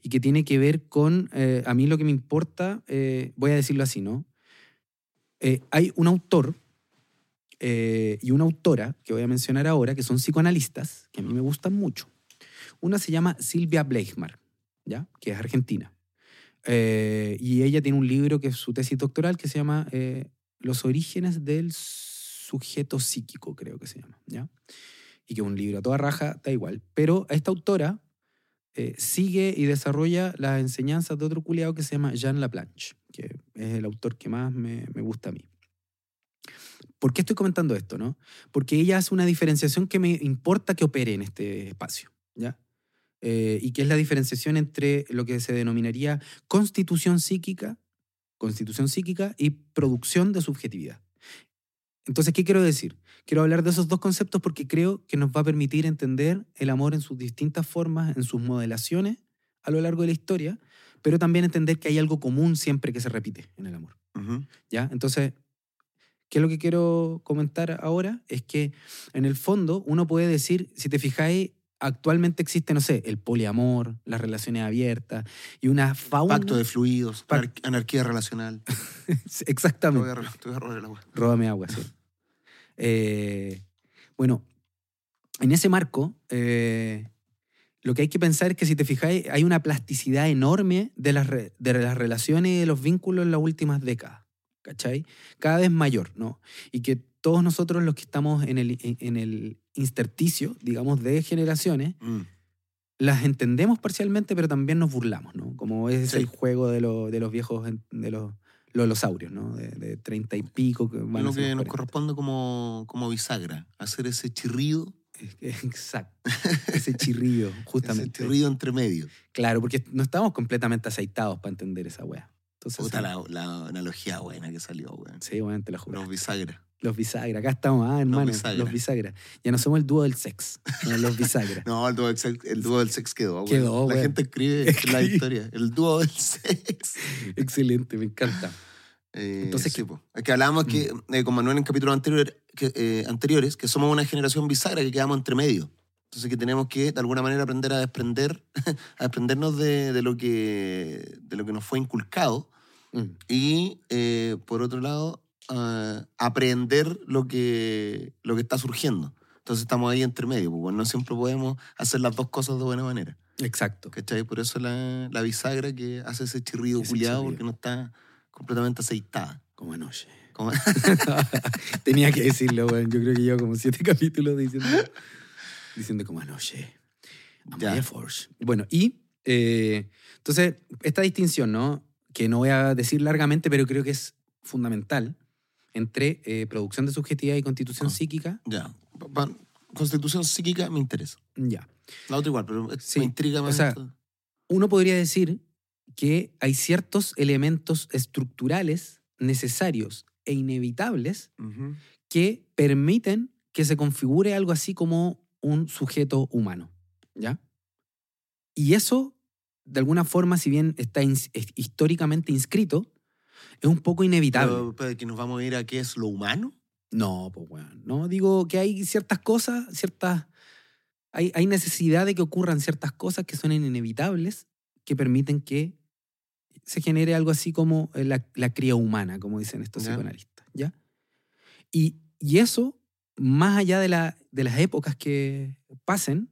Y que tiene que ver con, a mí lo que me importa, voy a decirlo así, ¿no? hay un autor eh, y una autora que voy a mencionar ahora, que son psicoanalistas, que a mí me gustan mucho. Una se llama Silvia Bleichmar, ¿ya? que es argentina. Eh, y ella tiene un libro que es su tesis doctoral que se llama eh, Los orígenes del sujeto psíquico, creo que se llama. ¿ya? Y que es un libro a toda raja, da igual. Pero esta autora sigue y desarrolla las enseñanzas de otro culiado que se llama Jean Laplanche, que es el autor que más me, me gusta a mí. ¿Por qué estoy comentando esto? No? Porque ella hace una diferenciación que me importa que opere en este espacio, ¿ya? Eh, y que es la diferenciación entre lo que se denominaría constitución psíquica, constitución psíquica y producción de subjetividad. Entonces, ¿qué quiero decir? Quiero hablar de esos dos conceptos porque creo que nos va a permitir entender el amor en sus distintas formas, en sus modelaciones a lo largo de la historia, pero también entender que hay algo común siempre que se repite en el amor. ¿Ya? Entonces, ¿Qué es lo que quiero comentar ahora? Es que en el fondo uno puede decir, si te fijáis, actualmente existe, no sé, el poliamor, las relaciones abiertas y una fauna. Pacto de fluidos, anarquía relacional. <laughs> Exactamente. Te voy a, robar el agua. Róbame agua, sí. Eh, bueno, en ese marco, eh, lo que hay que pensar es que si te fijáis, hay una plasticidad enorme de las, de las relaciones y de los vínculos en las últimas décadas. ¿Cachai? Cada vez mayor, ¿no? Y que todos nosotros los que estamos en el, en el intersticio, digamos, de generaciones, mm. las entendemos parcialmente, pero también nos burlamos, ¿no? Como es el juego de, de los viejos, de los lolosaurios, ¿no? De treinta y pico. Que lo que nos corresponde como, como bisagra, hacer ese chirrido <laughs> Exacto. Ese chirrido, <laughs> justamente. Ese chirrido entre medio. Claro, porque no estamos completamente aceitados para entender esa wea. Entonces, Puta la, la, analogía buena que salió, weón. Sí, bueno, te la juro. Los bisagra. Los bisagra. Acá estamos, ah, hermano. Los bisagra. Ya no somos el dúo del sex. los bisagra. <laughs> no, el dúo del sex, el dúo del sex quedó, Quedó, La gente <laughs> escribe, la historia. El dúo del sex. Excelente, me encanta. Eh, Entonces, sí, es que hablábamos que, mm. eh, con Manuel en capítulos anterior, que, eh, anteriores, que somos una generación bisagra que quedamos entre medio. Entonces que tenemos que, de alguna manera, aprender a desprender, <laughs> a desprendernos de, de, lo, que, de lo que nos fue inculcado. Mm. Y, por otro lado, aprender lo que, lo que está surgiendo. Entonces estamos ahí entre medio, porque no siempre podemos hacer las dos cosas de buena manera. Exacto. ¿Cachai? Por eso la, la bisagra que hace ese chirrido culiado, porque no está completamente aceitada. Como anoche. <laughs> <laughs> Tenía que decirlo, güey. Yo creo que llevo como siete <laughs> capítulos diciendo, diciendo como anoche. Amaya Force. Bueno, y eh, entonces, esta distinción, ¿no? Que no voy a decir largamente, pero creo que es fundamental entre eh, producción de subjetividad y constitución ah, psíquica. Ya. Constitución psíquica me interesa. Ya. La otra igual, pero me intriga más. O sea, uno podría decir que hay ciertos elementos estructurales necesarios e inevitables que permiten que se configure algo así como un sujeto humano, ¿ya? Y eso, de alguna forma, si bien está históricamente inscrito, es un poco inevitable. Pero, que nos vamos a ir a qué es lo humano. No, pues bueno, no digo que hay ciertas cosas, ciertas hay, hay necesidad de que ocurran ciertas cosas que son inevitables que permiten que se genere algo así como eh, la, la cría humana, como dicen estos psicoanalistas. ¿ya? Y, y, eso, más allá de, la, de las épocas que pasen,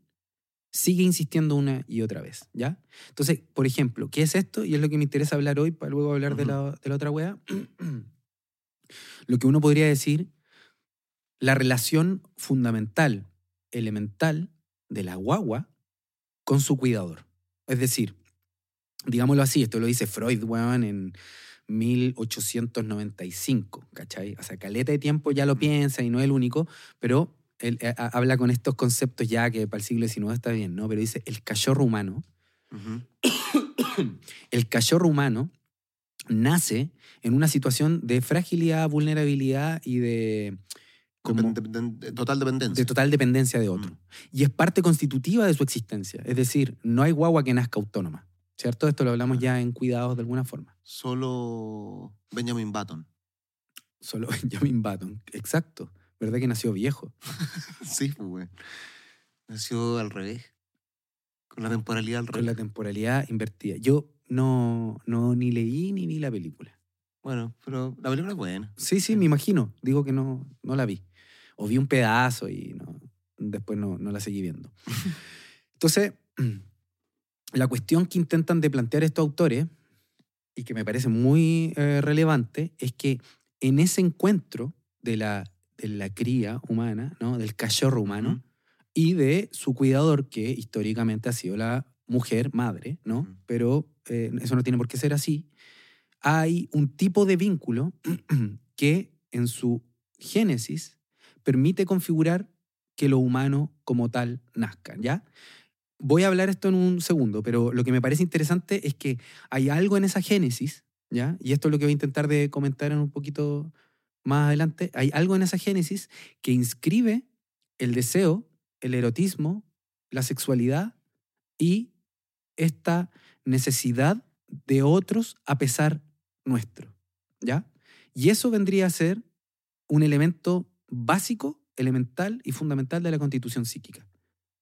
sigue insistiendo una y otra vez. ¿ya? Entonces, por ejemplo, ¿qué es esto? Y es lo que me interesa hablar hoy para luego hablar de, la, de la otra wea. <clears throat> lo que uno podría decir, la relación fundamental, elemental de la guagua con su cuidador. Es decir, digámoslo así, esto lo dice Freud, weón, en 1895, ¿cachai? O sea, caleta de tiempo ya lo piensa y no es el único, pero él eh, habla con estos conceptos ya que para el siglo XIX está bien, ¿no? Pero dice, el cachorro humano, <coughs> el cachorro humano nace en una situación de fragilidad, vulnerabilidad y de... total dependencia. De total dependencia de otro. Y es parte constitutiva de su existencia. Es decir, no hay guagua que nazca autónoma. ¿Cierto? Esto lo hablamos ya en cuidados de alguna forma. Solo Benjamin Button. Solo <laughs> Benjamin Button, exacto. ¿Verdad que nació viejo? <laughs> sí, pues, güey. Nació al revés. Con la temporalidad al revés. Con la temporalidad invertida. Yo no, no ni leí ni vi la película. Bueno, pero la película es buena. Sí, sí, me imagino. Digo que no, no la vi. O vi un pedazo y no, después no, no la seguí viendo. <laughs> Entonces, <clears throat> la cuestión que intentan de plantear estos autores, y que me parece muy eh, relevante, es que en ese encuentro de la, de la cría humana, ¿no? del cachorro humano, y de su cuidador, que históricamente ha sido la mujer, madre, ¿no? Pero eh, eso no tiene por qué ser así. Hay un tipo de vínculo <clears throat> que en su génesis permite configurar que lo humano como tal nazca, ¿ya? voy a hablar esto en un segundo, pero lo que me parece interesante es que hay algo en esa génesis, ¿ya? Y esto es lo que voy a intentar de comentar en un poquito más adelante. Hay algo en esa génesis que inscribe el deseo, el erotismo, la sexualidad y esta necesidad de otros a pesar nuestro, ¿ya? Y eso vendría a ser un elemento básico, elemental y fundamental de la constitución psíquica,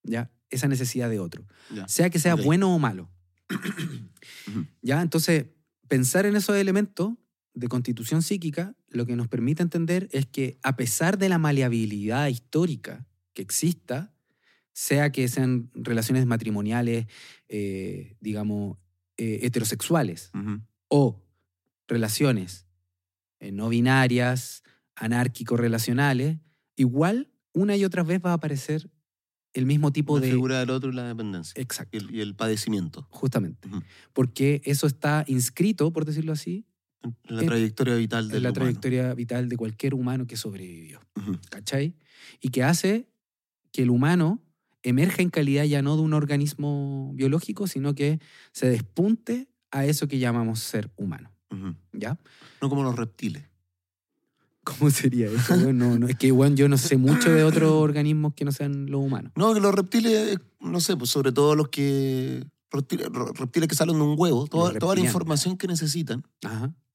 ¿ya? esa necesidad de otro, sea que sea bueno o malo. <clears throat> ¿Ya? Entonces, pensar en esos elementos de constitución psíquica lo que nos permite entender es que a pesar de la maleabilidad histórica que exista, sea que sean relaciones matrimoniales, eh, digamos, eh, heterosexuales, o relaciones eh, no binarias, anárquico-relacionales, igual una y otra vez va a aparecer el mismo tipo de... La figura del otro y la dependencia. Exacto. Y el, padecimiento. Justamente. Porque eso está inscrito, por decirlo así. En la trayectoria vital del En la trayectoria vital de cualquier humano que sobrevivió. ¿Cachai? Y que hace que el humano emerja en calidad ya no de un organismo biológico, sino que se despunte a eso que llamamos ser humano. ¿Ya? No como los reptiles. ¿Cómo sería eso? No, no, es que igual yo no sé mucho de otros <coughs> organismos que no sean los humanos. No, que los reptiles, no sé, pues sobre todo los que. Reptiles, que salen de un huevo, toda, la información que necesitan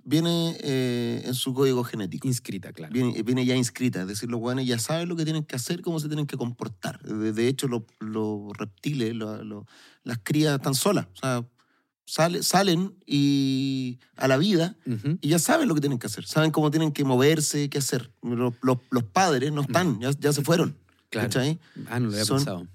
viene eh, en su código genético. Inscrita, claro. Viene, viene, ya inscrita, es decir, los hueones ya saben lo que tienen que hacer, cómo se tienen que comportar. De, hecho, los, reptiles, las crías están solas. O sea, salen y a la vida y ya saben lo que tienen que hacer, saben cómo tienen que moverse, qué hacer. Los, los, padres no están, ya, ya, se fueron. Claro. Ah, no lo había pensado.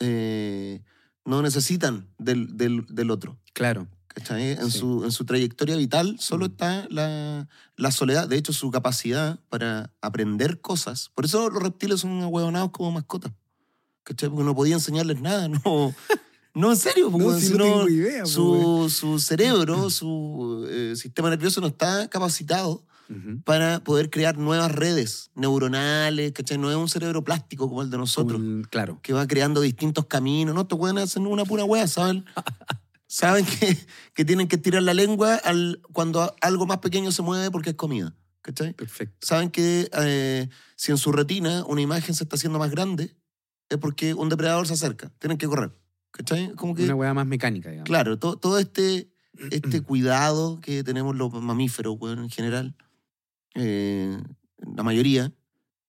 Eh, no necesitan del, del, del, otro. Claro. En, su, en su trayectoria vital solo está la, la, soledad. De hecho, su capacidad para aprender cosas. Por eso los reptiles son ahueonados como mascotas. ¿Cachai? Porque no podía enseñarles nada. <laughs> No, no, en serio, porque no, si no, tengo idea, su, su, cerebro, su eh, sistema nervioso no está capacitado para poder crear nuevas redes neuronales, ¿cachai? No es un cerebro plástico como el de nosotros. claro. Que va creando distintos caminos. No, te pueden hacer una pura wea, ¿saben? <laughs> saben que, que, tienen que tirar la lengua al, cuando algo más pequeño se mueve porque es comida. ¿Cachai? Perfecto. Saben que eh, si en su retina una imagen se está haciendo más grande, es porque un depredador se acerca. Tienen que correr. ¿Cachai? Como que, Una hueá más mecánica, digamos. Claro, todo, todo este, este <clears throat> cuidado que tenemos los mamíferos, bueno, en general, eh, la mayoría,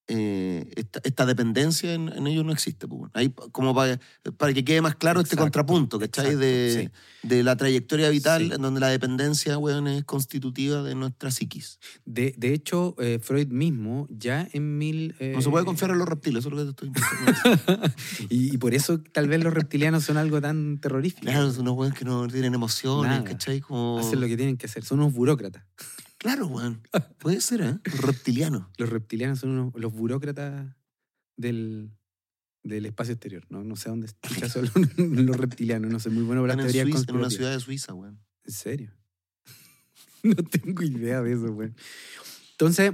eh, esta, dependencia en, ellos no existe. Pues, Ahí, como para, para, que quede más claro este contrapunto, ¿cachai? de, de, la trayectoria vital, en donde la dependencia, weón, es constitutiva de nuestra psiquis. De, de hecho, eh, Freud mismo, ya en mil... Eh, no se puede confiar en los reptiles, eso es lo que te estoy <laughs> y, y, por eso tal vez los reptilianos son algo tan terrorífico. Claro, son unos weones que no tienen emociones, ¿cachai? Como... Hacen lo que tienen que hacer, son unos burócratas. Claro, Juan. Puede ser, ¿eh? Los reptilianos. <laughs> Los reptilianos son los burócratas del, del espacio exterior. No, no sé dónde <laughs> son los reptilianos. No sé, muy bueno para las teorías En una ciudad de Suiza, weón. ¿En serio? <laughs> no tengo idea de eso, weón. Entonces,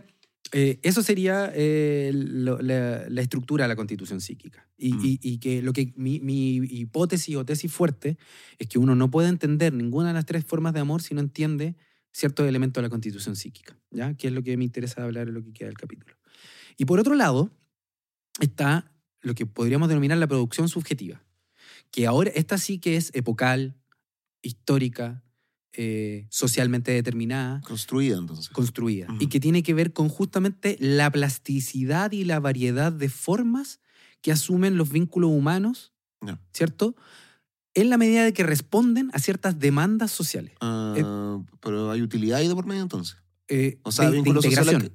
eh, eso sería eh, la, estructura de la constitución psíquica. Y, mm. y, que lo que mi, mi, hipótesis o tesis fuerte es que uno no puede entender ninguna de las tres formas de amor si no entiende ciertos elementos de la constitución psíquica, ¿ya? que es lo que me interesa hablar en lo que queda del capítulo. Y por otro lado, está lo que podríamos denominar la producción subjetiva, que ahora esta sí que es epocal, histórica, eh, socialmente determinada. Construida, entonces. Construida. Y que tiene que ver con justamente la plasticidad y la variedad de formas que asumen los vínculos humanos, ¿cierto? En la medida de que responden a ciertas demandas sociales. Ah, pero hay utilidad ahí de por medio entonces. Eh, o sea, vínculos, sociales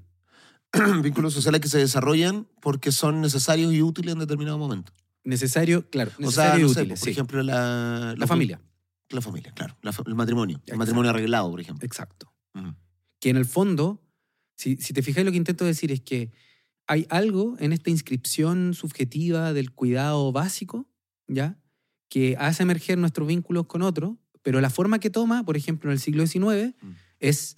que, <clears throat> vínculos sociales que se desarrollan porque son necesarios y útiles en determinado momento. Necesario, claro. Necesario o sea, y por ejemplo, la, la, familia. La familia, claro. el matrimonio. El matrimonio arreglado, por ejemplo. Exacto. Que en el fondo, si, si te fijas, lo que intento decir es que hay algo en esta inscripción subjetiva del cuidado básico, ¿ya? Que hace emerger nuestros vínculos con otros, pero la forma que toma, por ejemplo, en el siglo XIX, mm. es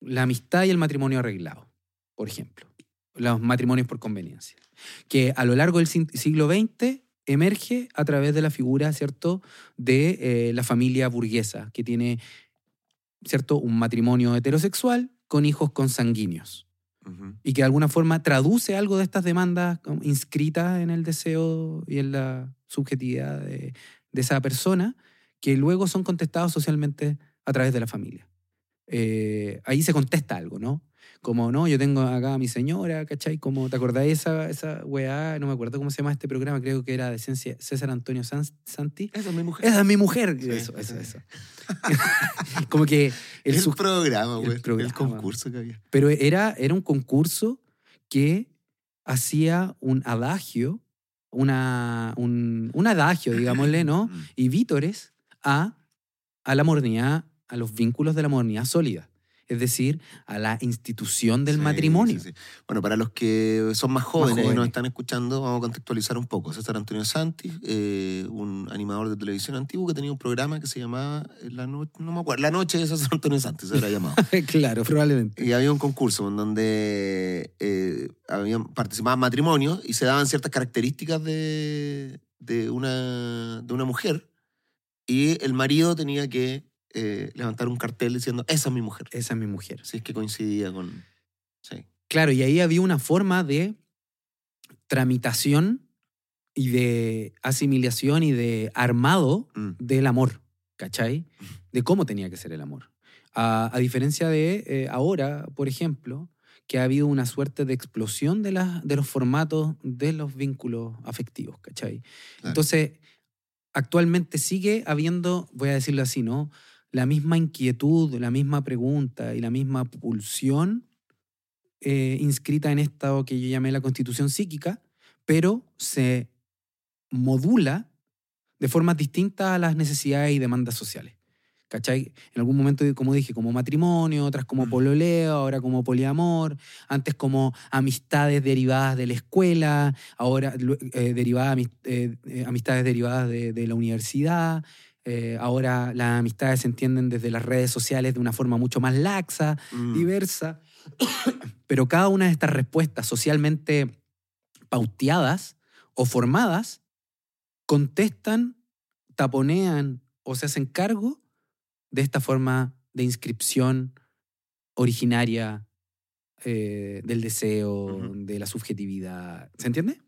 la amistad y el matrimonio arreglado, por ejemplo. Los matrimonios por conveniencia. Que a lo largo del siglo XX emerge a través de la figura, ¿cierto?, de eh, la familia burguesa, que tiene, ¿cierto?, un matrimonio heterosexual con hijos consanguíneos. Y que de alguna forma traduce algo de estas demandas inscritas en el deseo y en la subjetividad de, esa persona, que luego son contestados socialmente a través de la familia. eh, ahí se contesta algo, ¿no? Como, no, yo tengo acá a mi señora, ¿cachai? Como, ¿te acordás de esa, esa weá? No me acuerdo cómo se llama este programa, creo que era de César Antonio Santi. Esa es mi mujer. Esa es mi mujer. Eso, eso, eso. <laughs> como que... El, el programa, güey. El, el, concurso que había. Pero era, era un concurso que hacía un adagio, una, un, un adagio, digámosle, ¿no? <laughs> Mm. Y vítores a, a la modernidad, a los vínculos de la modernidad sólida es decir, a la institución del matrimonio. bueno, para los que son más jóvenes, y nos están escuchando, vamos a contextualizar un poco. César Antonio Santi, eh, un animador de televisión antiguo que tenía un programa que se llamaba eh, La Noche, no me acuerdo, La Noche de César Antonio Santi, se era llamado. <laughs> claro, probablemente. Y había un concurso en donde eh, habían, participaban matrimonios y se daban ciertas características de, de, una, de una mujer y el marido tenía que eh, levantar un cartel diciendo, esa es mi mujer. Esa es mi mujer. Sí, es que coincidía con... Sí. Claro, y ahí había una forma de tramitación y de asimilación y de armado mm. del amor, ¿cachai? De cómo tenía que ser el amor. A, diferencia de eh, ahora, por ejemplo, que ha habido una suerte de explosión de, de los formatos de los vínculos afectivos, ¿cachai? Entonces, actualmente sigue habiendo, voy a decirlo así, ¿no? La misma inquietud, la misma pregunta y la misma pulsión eh, inscrita en esto que yo llamé la constitución psíquica, pero se modula de formas distintas a las necesidades y demandas sociales. ¿Cachai? En algún momento, como dije, como matrimonio, otras como pololeo, ahora como poliamor, antes como amistades derivadas de la escuela, ahora eh, derivadas, eh, amistades derivadas de, de, la universidad, eh, ahora las amistades se entienden desde las redes sociales de una forma mucho más laxa, mm. diversa. Pero cada una de estas respuestas socialmente pauteadas o formadas contestan, taponean o se hacen cargo de esta forma de inscripción originaria eh, del deseo, de la subjetividad. ¿Se entiende?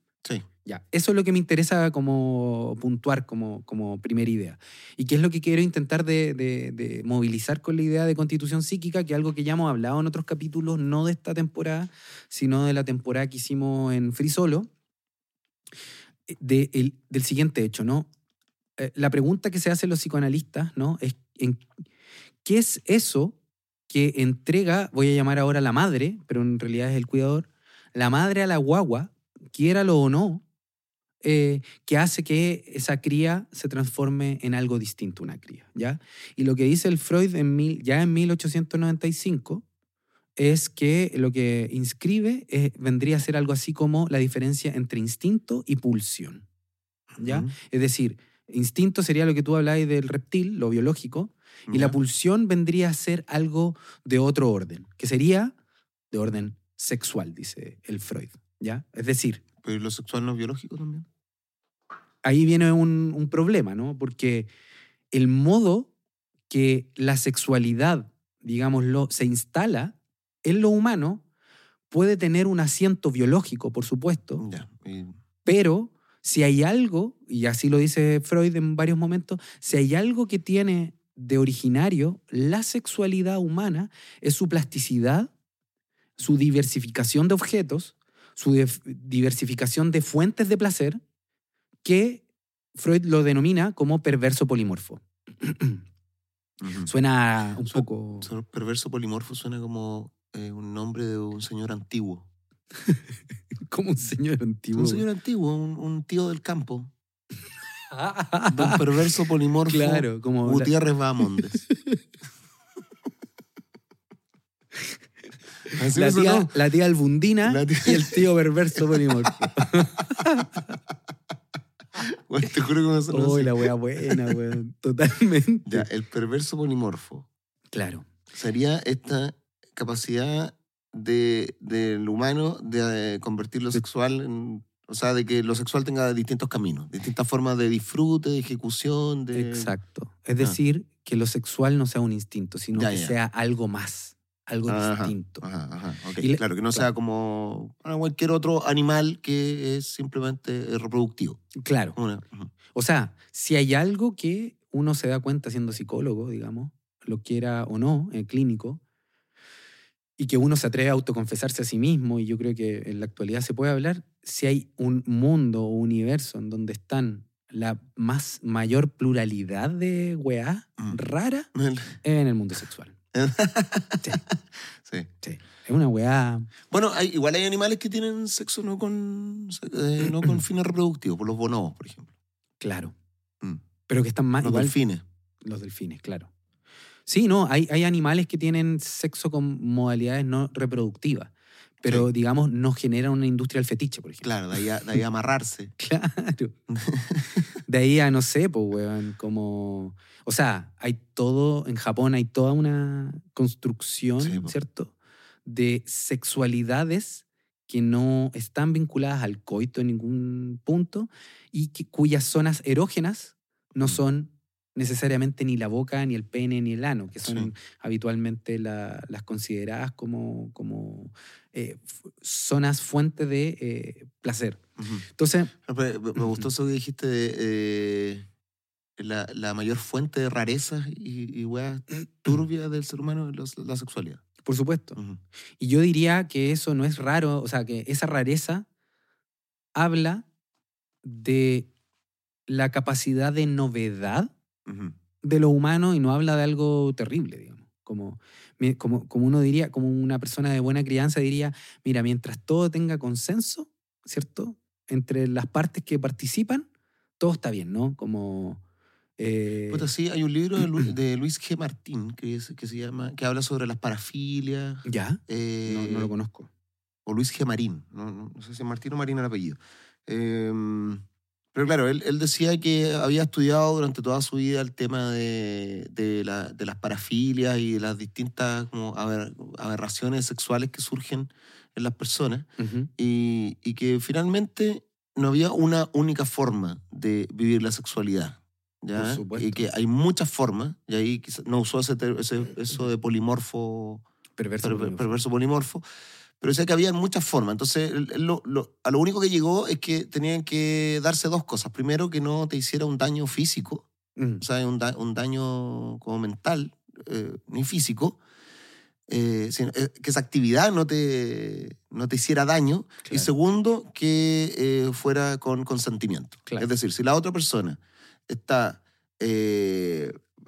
Ya, eso es lo que me interesa como puntuar como, como primera idea. Y qué es lo que quiero intentar de, movilizar con la idea de constitución psíquica, que es algo que ya hemos hablado en otros capítulos, no de esta temporada, sino de la temporada que hicimos en Free Solo, eh, de del siguiente hecho, ¿no? Eh, la pregunta que se hacen los psicoanalistas, ¿no? Es ¿qué es eso que entrega, voy a llamar ahora la madre, pero en realidad es el cuidador, la madre a la guagua, quiéralo o no, eh, que hace que esa cría se transforme en algo distinto, una cría, ¿ya? Y lo que dice el Freud en mil, ya en 1895 es que lo que inscribe eh, vendría a ser algo así como la diferencia entre instinto y pulsión, ¿ya? Es decir, instinto sería lo que tú habláis del reptil, lo biológico, y la pulsión vendría a ser algo de otro orden, que sería de orden sexual, dice el Freud, ¿ya? Es decir, ¿Pero lo sexual no es biológico también? Ahí viene un, problema, ¿no? Porque el modo que la sexualidad, digámoslo, se instala en lo humano puede tener un asiento biológico, por supuesto, pero si hay algo, y así lo dice Freud en varios momentos, si hay algo que tiene de originario la sexualidad humana es su plasticidad, su diversificación de objetos su diversificación de fuentes de placer que Freud lo denomina como perverso polimorfo. Suena un poco... Perverso polimorfo suena como eh, un nombre de un señor antiguo. <laughs> como un señor antiguo. Un señor antiguo, un, tío del campo. <laughs> Don perverso polimorfo. Claro, como. Gutiérrez Bamondes. <laughs> la, tía, la tía albundina y el tío perverso polimorfo. <laughs> te juro que me Uy, la wea buena, weón. Totalmente. Ya, el perverso polimorfo. Claro. Sería esta capacidad de, del humano de eh, convertir lo sexual en. O sea, de que lo sexual tenga distintos caminos, distintas formas de disfrute, de ejecución, de... Exacto. Es ah. decir, que lo sexual no sea un instinto, sino que sea algo más algo distinto. claro, que no sea como cualquier otro animal que es simplemente eh, reproductivo. Claro. o sea, si hay algo que uno se da cuenta siendo psicólogo, digamos, lo quiera o no, en clínico, y que uno se atreve a autoconfesarse a sí mismo, y yo creo que en la actualidad se puede hablar, si hay un mundo o universo en donde están la más mayor pluralidad de weá Mm. rara, <laughs> es en el mundo sexual. <laughs> Sí. Sí. Sí. Es una weá. Bueno, hay, igual hay animales que tienen sexo no con, eh, no con <clears throat> fines reproductivos, por los bonobos, por ejemplo. Claro. Mm. Pero que están más. Los igual, delfines. Los delfines, claro. Sí, no, hay, hay animales que tienen sexo con modalidades no reproductivas, pero Sí. digamos no generan una industria del fetiche, por ejemplo. Claro, de ahí a, de ahí a amarrarse. <laughs> Claro. <laughs> De ahí a, no sé, pues, weón, como... O sea, hay todo, en Japón hay toda una construcción, Sí, po. ¿cierto? De sexualidades que no están vinculadas al coito en ningún punto y que, cuyas zonas erógenas no Mm. son necesariamente ni la boca, ni el pene, ni el ano, que son Sí. habitualmente la- las consideradas como, como eh, zonas fuentes de eh, placer. Entonces, No, pero Me, me gustó eso que dijiste de eh, la, la mayor fuente de rarezas y, y weas <clears throat> turbias del ser humano es la sexualidad. por supuesto. Y yo diría que eso no es raro, o sea, que esa rareza habla de la capacidad de novedad Ujú. de lo humano y no habla de algo terrible, digamos. Como, como, como uno diría, como una persona de buena crianza diría, mira, mientras todo tenga consenso, ¿cierto? Entre las partes que participan, todo está bien, ¿no? Como... eh, Puta, sí, hay un libro de, Lu- <clears throat> de Luis G. Martín que, es- que se llama, que habla sobre las parafilias. ¿Ya? eh, No, no lo conozco. o Luis G. Marín, no, no- no sé si es Martín o Marín el apellido. Em, pero claro, él, él decía que había estudiado durante toda su vida el tema de, de, la- de las parafilias y de las distintas como, aber- aberraciones sexuales que surgen en las personas y, y que finalmente no había una única forma de vivir la sexualidad. ¿ya? Y que hay muchas formas, y ahí quizá- no usó ese, ese- eso de polimorfo Perverso. per- polimorfo. perverso polimorfo, pero decía que había muchas formas. Entonces, lo- lo- a lo único que llegó es que tenían que darse dos cosas. Primero, que no te hiciera un daño físico, Mm. o sea, un, da- un daño como mental, eh, ni físico, eh, sino, eh, que esa actividad no te, no te hiciera daño. Y Claro. segundo, que eh, fuera con consentimiento. Claro. Es decir, si la otra persona está...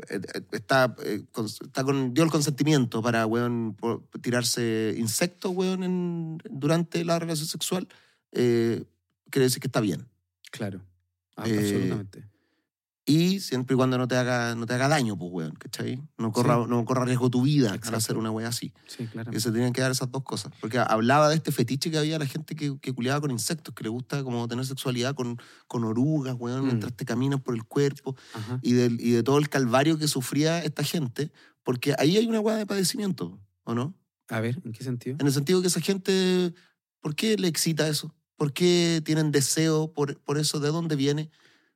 eh, eh, está, eh, con, está con- dio el consentimiento para, weón, por- tirarse insectos, weón, en- durante la relación sexual, eh, quiere decir que está bien. Claro. Ah, Eh, absolutamente. Y siempre y cuando no te haga, no te haga daño, pues, weón, ¿cachai? No corra, no corra riesgo tu vida al Exacto. hacer una wea así. Sí, claro. Que se tenían que dar esas dos cosas. Porque hablaba de este fetiche que había la gente que, que culiaba con insectos, que le gusta como tener sexualidad con, con orugas, weón, Mm. mientras te caminas por el cuerpo. Ajá. y, del, y de todo el calvario que sufría esta gente, porque ahí hay una hueá de padecimiento, ¿o no? A ver, ¿en qué sentido? En el sentido que esa gente, ¿por qué le excita eso? ¿Por qué tienen deseo por, por eso? ¿De dónde viene?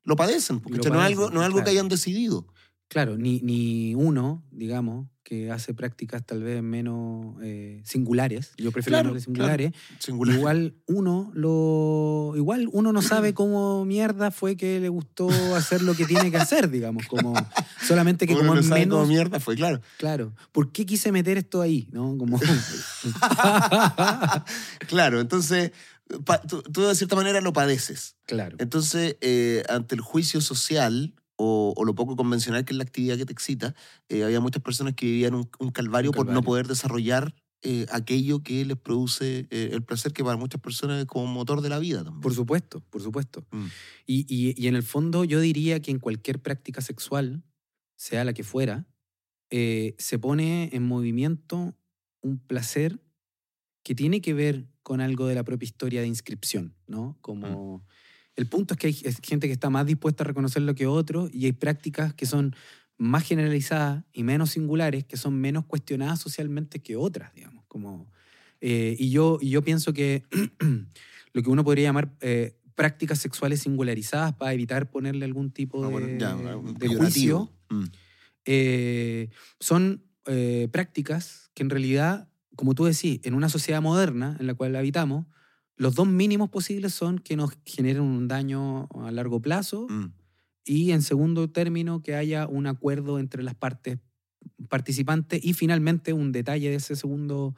Lo padecen, porque Lo no es algo, padecen, no es algo que hayan decidido. Claro, ni, ni uno, digamos, que hace prácticas tal vez menos eh, singulares, yo prefiero Claro, singulares, Singular. igual uno lo igual uno no sabe <clears throat> cómo mierda fue que le gustó hacer lo que tiene que hacer, digamos, como solamente que Uno como no sabe cómo menos mierda fue, claro. claro, ¿por qué quise meter esto ahí, no? Como <laughs> <laughs> claro, entonces, pa- tú, tú de cierta manera lo padeces. claro. Entonces, eh, ante el juicio social o, o lo poco convencional que es la actividad que te excita, eh, había muchas personas que vivían un, un calvario, Un por no poder desarrollar eh, aquello que les produce eh, el placer, que para muchas personas es como motor de la vida también. Por supuesto, por supuesto. Mm. Y, y- y en el fondo yo diría que en cualquier práctica sexual, sea la que fuera, eh, se pone en movimiento un placer que tiene que ver con algo de la propia historia de inscripción, ¿no? Como el punto es que hay gente que está más dispuesta a reconocerlo que otro y hay prácticas que son más generalizadas y menos singulares, que son menos cuestionadas socialmente que otras, digamos. Como, eh, y, yo, y yo pienso que <clears throat> lo que uno podría llamar eh, prácticas sexuales singularizadas para evitar ponerle algún tipo Ah, de, bueno, ya, un de peyorativo. juicio, Mm. eh, son prácticas que en realidad, como tú decís, en una sociedad moderna en la cual habitamos, los dos mínimos posibles son que nos generen un daño a largo plazo Mm. y en segundo término que haya un acuerdo entre las partes participante y finalmente un detalle de ese segundo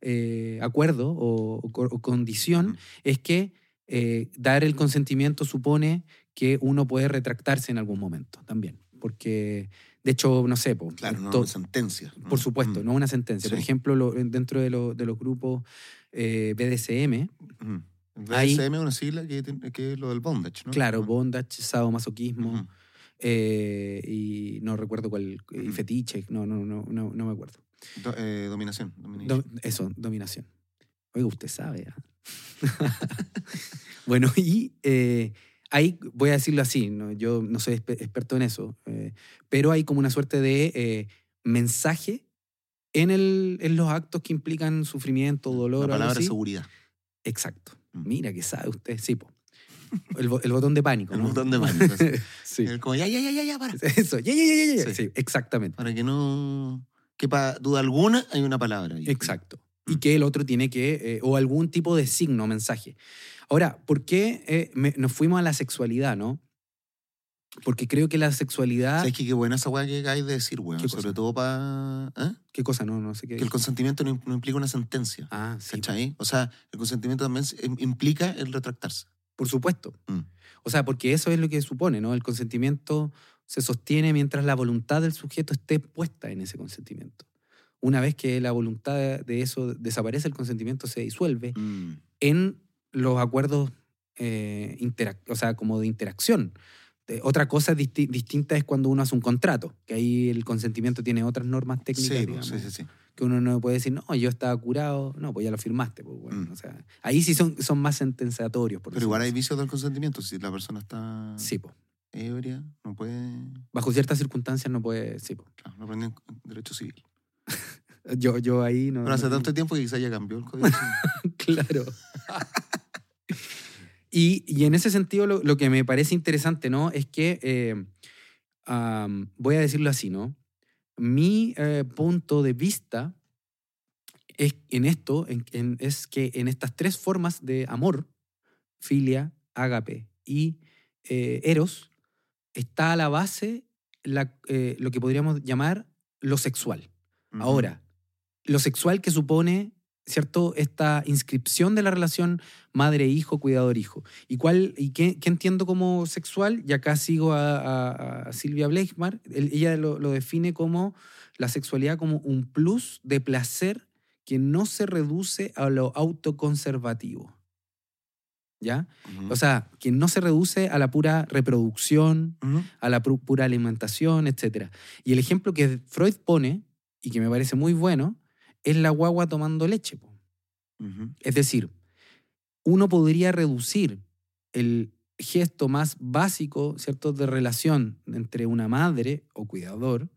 eh, acuerdo o, condición es que eh, dar el consentimiento supone que uno puede retractarse en algún momento también, porque de hecho, no sé. claro, no una sentencia. Por supuesto, no una sentencia. Por ejemplo, dentro de, los grupos eh, BDSM. BDSM es una sigla que, es lo del bondage, ¿no? Claro, bondage, sadomasoquismo. Eh, y no recuerdo cuál. Y fetiche, no, no, no, no, no me acuerdo. Eh, dominación. eso, dominación. Oiga, usted sabe. ¿ah? <laughs> bueno, y hay, voy a decirlo así, ¿no? yo no soy experto en eso, eh, pero hay como una suerte de eh, mensaje en, el, en los actos que implican sufrimiento, dolor. La palabra seguridad. Exacto. Mm. Mira que sabe usted, sí, El, el, botón de pánico. El botón de <laughs> pánico. sí. El como, ya, ya, ya, ya, ya, para. <laughs> Eso, ya, ya, ya, ya. Sí. exactamente. Para que no quepa duda alguna, hay una palabra. Ahí. Exacto. Y mm. que el otro tiene que, eh, o algún tipo de signo, mensaje. Ahora, ¿por qué eh, nos fuimos a la sexualidad, no? Porque creo que la sexualidad. ¿Sabes qué, qué buena esa weá que hay de decir, weón? Sobre todo para. ¿eh? ¿Qué cosa? No, no sé qué. Que el consentimiento no, implica una sentencia. Ah, sí. ¿Cachai? O sea, el consentimiento también implica el retractarse. Por supuesto. Mm. O sea, porque eso es lo que supone, ¿no? El consentimiento se sostiene mientras la voluntad del sujeto esté puesta en ese consentimiento. Una vez que la voluntad de eso desaparece, el consentimiento se disuelve mm. en los acuerdos eh, o sea, como de interacción. Eh, otra cosa distinta es cuando uno hace un contrato, que ahí el consentimiento tiene otras normas técnicas. Sí, sí, sí, que uno no puede decir, no, yo estaba curado, no, pues ya lo firmaste. Pues, bueno, mm. o sea, ahí sí son, son más sentenciatorios. Pero igual hay vicios del consentimiento, si la persona está sí, pues. ebria, no puede... Bajo ciertas circunstancias no puede, sí. pues. Claro, no aprenden derecho civil. <laughs> yo, yo ahí no... Pero hace tanto tiempo que quizá ya cambió el código <laughs> claro. Y, en ese sentido, lo, que me parece interesante, ¿no? Es que, eh, voy a decirlo así, ¿no? Mi eh, punto de vista es, en esto es que en estas tres formas de amor, filia, ágape y eh, eros, está a la base lo que podríamos llamar lo sexual. Ahora, lo sexual que supone ¿cierto? Esta inscripción de la relación madre-hijo, cuidador-hijo. ¿Y, cuál, y qué, entiendo como sexual? Y acá sigo a, Silvia Bleichmar. ella lo, define como la sexualidad como un plus de placer que no se reduce a lo autoconservativo. ¿Ya? O sea, que no se reduce a la pura reproducción, a la pura alimentación, etc. Y el ejemplo que Freud pone, y que me parece muy bueno, es la guagua tomando leche. Es decir, uno podría reducir el gesto más básico, ¿cierto?, de relación entre una madre o cuidador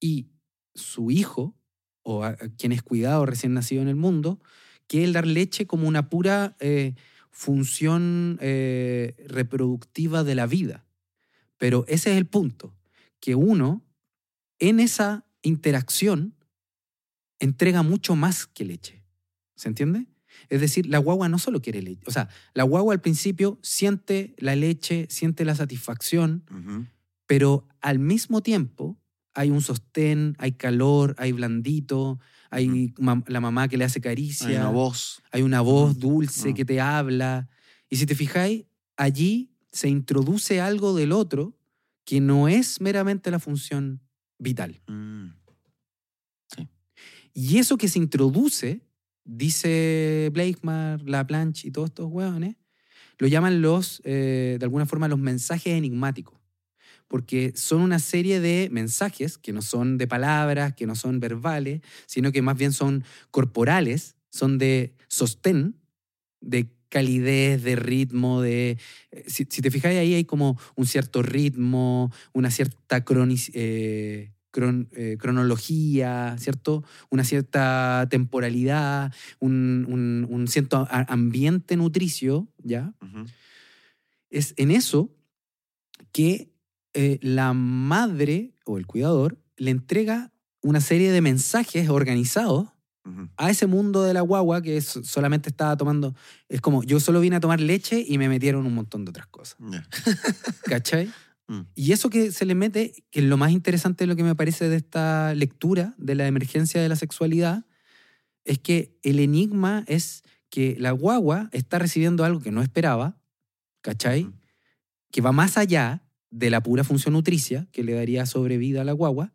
y su hijo, o a, quien es cuidado recién nacido en el mundo, que el dar leche como una pura eh, función eh, reproductiva de la vida. Pero ese es el punto, que uno, en esa interacción, entrega mucho más que leche. ¿Se entiende? Es decir, la guagua no solo quiere leche. O sea, la guagua al principio siente la leche, siente la satisfacción, pero al mismo tiempo hay un sostén, hay calor, hay blandito, hay la mamá que le hace caricia. Hay una voz. Hay una voz dulce que te habla. Y si te fijáis, allí se introduce algo del otro que no es meramente la función vital. Mm. Y eso que se introduce, dice Blakemar, Laplanche y todos estos hueones, lo llaman los, eh, de alguna forma, los mensajes enigmáticos. Porque son una serie de mensajes que no son de palabras, que no son verbales, sino que más bien son corporales, son de sostén, de calidez, de ritmo, de... Eh, si, te fijáis ahí hay como un cierto ritmo, una cierta cronicidad, eh, eh, cronología, ¿cierto? Una cierta temporalidad, un, cierto ambiente nutricio, ¿ya? Es en eso que eh, la madre o el cuidador le entrega una serie de mensajes organizados a ese mundo de la guagua que solamente estaba tomando. Es como, yo solo vine a tomar leche y me metieron un montón de otras cosas. <laughs> ¿Cachai? Mm. Y eso que se le mete, que es lo más interesante de lo que me parece de esta lectura de la emergencia de la sexualidad, es que el enigma es que la guagua está recibiendo algo que no esperaba, ¿cachai? Mm. Que va más allá de la pura función nutricia que le daría sobrevida a la guagua.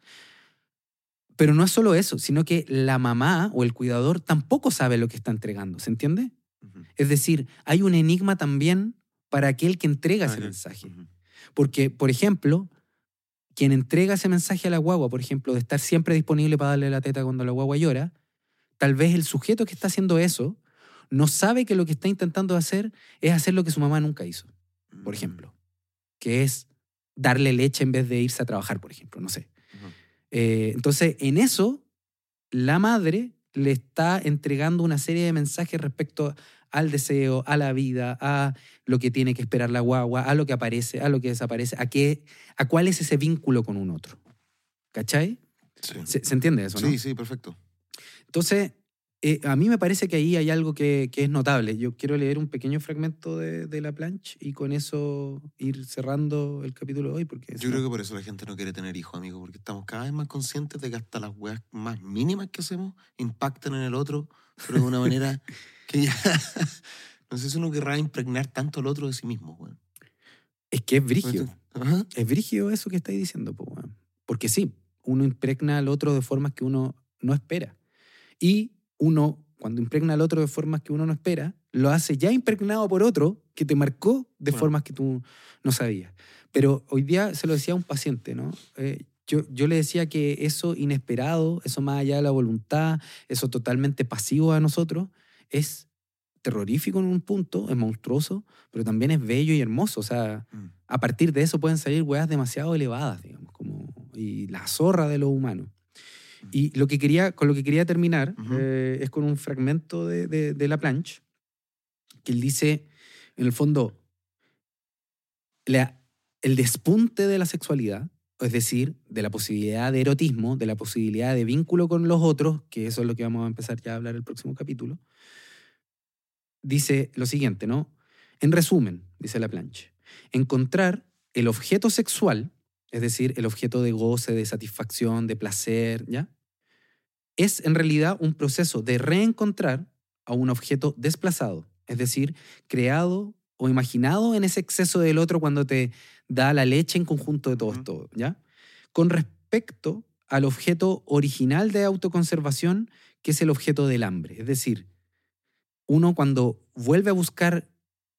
Pero no es solo eso, sino que la mamá o el cuidador tampoco sabe lo que está entregando, ¿se entiende? Es decir, hay un enigma también para aquel que entrega ese mensaje. Porque, por ejemplo, quien entrega ese mensaje a la guagua, por ejemplo, de estar siempre disponible para darle la teta cuando la guagua llora, tal vez el sujeto que está haciendo eso no sabe que lo que está intentando hacer es hacer lo que su mamá nunca hizo, por mm. ejemplo, que es darle leche en vez de irse a trabajar, por ejemplo, no sé. Eh, entonces, en eso, la madre le está entregando una serie de mensajes respecto al deseo, a la vida, a lo que tiene que esperar la guagua, a lo que aparece, a lo que desaparece, a, qué, a cuál es ese vínculo con un otro. ¿Cachai? ¿Se, entiende eso, no? Sí, sí, perfecto. Entonces, eh, a mí me parece que ahí hay algo que, es notable. Yo quiero leer un pequeño fragmento de, la plancha y con eso ir cerrando el capítulo de hoy. Porque Yo creo que por eso la gente no quiere tener hijos, amigo, porque estamos cada vez más conscientes de que hasta las weas más mínimas que hacemos impactan en el otro, pero de una manera <laughs> que ya. <laughs> no sé si uno querrá impregnar tanto al otro de sí mismo, weón. Es que es brígido. Es brígido eso que estáis diciendo, po, Porque sí, uno impregna al otro de formas que uno no espera. Y uno, cuando impregna al otro de formas que uno no espera, lo hace ya impregnado por otro que te marcó de formas que tú no sabías. Pero hoy día se lo decía a un paciente, ¿no? Eh, yo, yo, le decía que eso inesperado, eso más allá de la voluntad, eso totalmente pasivo a nosotros, es terrorífico en un punto, es monstruoso, pero también es bello y hermoso. O sea, mm. a partir de eso pueden salir weas demasiado elevadas, digamos, como, y la zorra de lo humano. Mm. Y lo que quería, con lo que quería terminar eh, es con un fragmento de, de, La Planche, que él dice, en el fondo, la, el despunte de la sexualidad, es decir, de la posibilidad de erotismo, de la posibilidad de vínculo con los otros, que eso es lo que vamos a empezar ya a hablar el próximo capítulo, dice lo siguiente, ¿no? En resumen, dice la plancha, encontrar el objeto sexual, es decir, el objeto de goce, de satisfacción, de placer, ¿ya? Es en realidad un proceso de reencontrar a un objeto desplazado, es decir, creado o imaginado en ese exceso del otro cuando te da la leche en conjunto de todo esto, ¿ya? Con respecto al objeto original de autoconservación, que es el objeto del hambre, es decir, uno cuando vuelve a buscar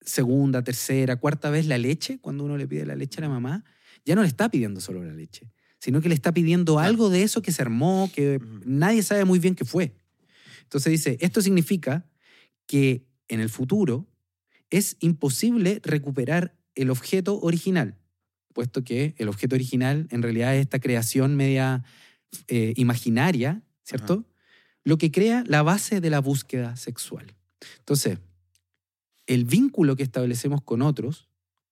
segunda, tercera, cuarta vez la leche, cuando uno le pide la leche a la mamá, ya no le está pidiendo solo la leche, sino que le está pidiendo algo de eso que se armó, que nadie sabe muy bien qué fue. Entonces dice, esto significa que en el futuro es imposible recuperar el objeto original, puesto que el objeto original en realidad es esta creación media eh, imaginaria, ¿cierto? Lo que crea la base de la búsqueda sexual. Entonces, el vínculo que establecemos con otros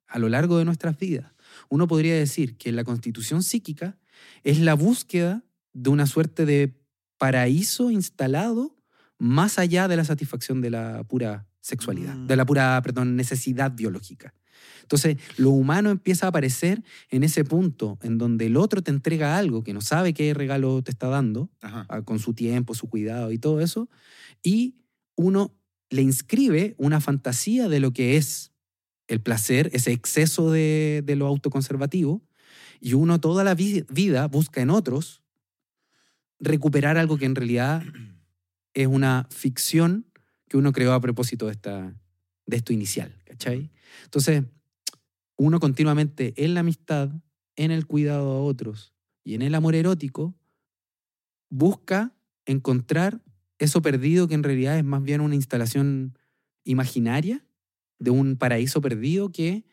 a lo largo de nuestras vidas, uno podría decir que la constitución psíquica es la búsqueda de una suerte de paraíso instalado más allá de la satisfacción de la pura sexualidad, de la mm. pura, perdón, necesidad biológica. Entonces, lo humano empieza a aparecer en ese punto en donde el otro te entrega algo que no sabe qué regalo te está dando, ah, con su tiempo, su cuidado y todo eso, y uno le inscribe una fantasía de lo que es el placer, ese exceso de, lo autoconservativo, y uno toda la vida busca en otros recuperar algo que en realidad <clears throat> es una ficción que uno creó a propósito de, esta, de esto inicial, ¿cachai? Entonces, uno continuamente en la amistad, en el cuidado a otros y en el amor erótico, busca encontrar eso perdido que en realidad es más bien una instalación imaginaria de un paraíso perdido que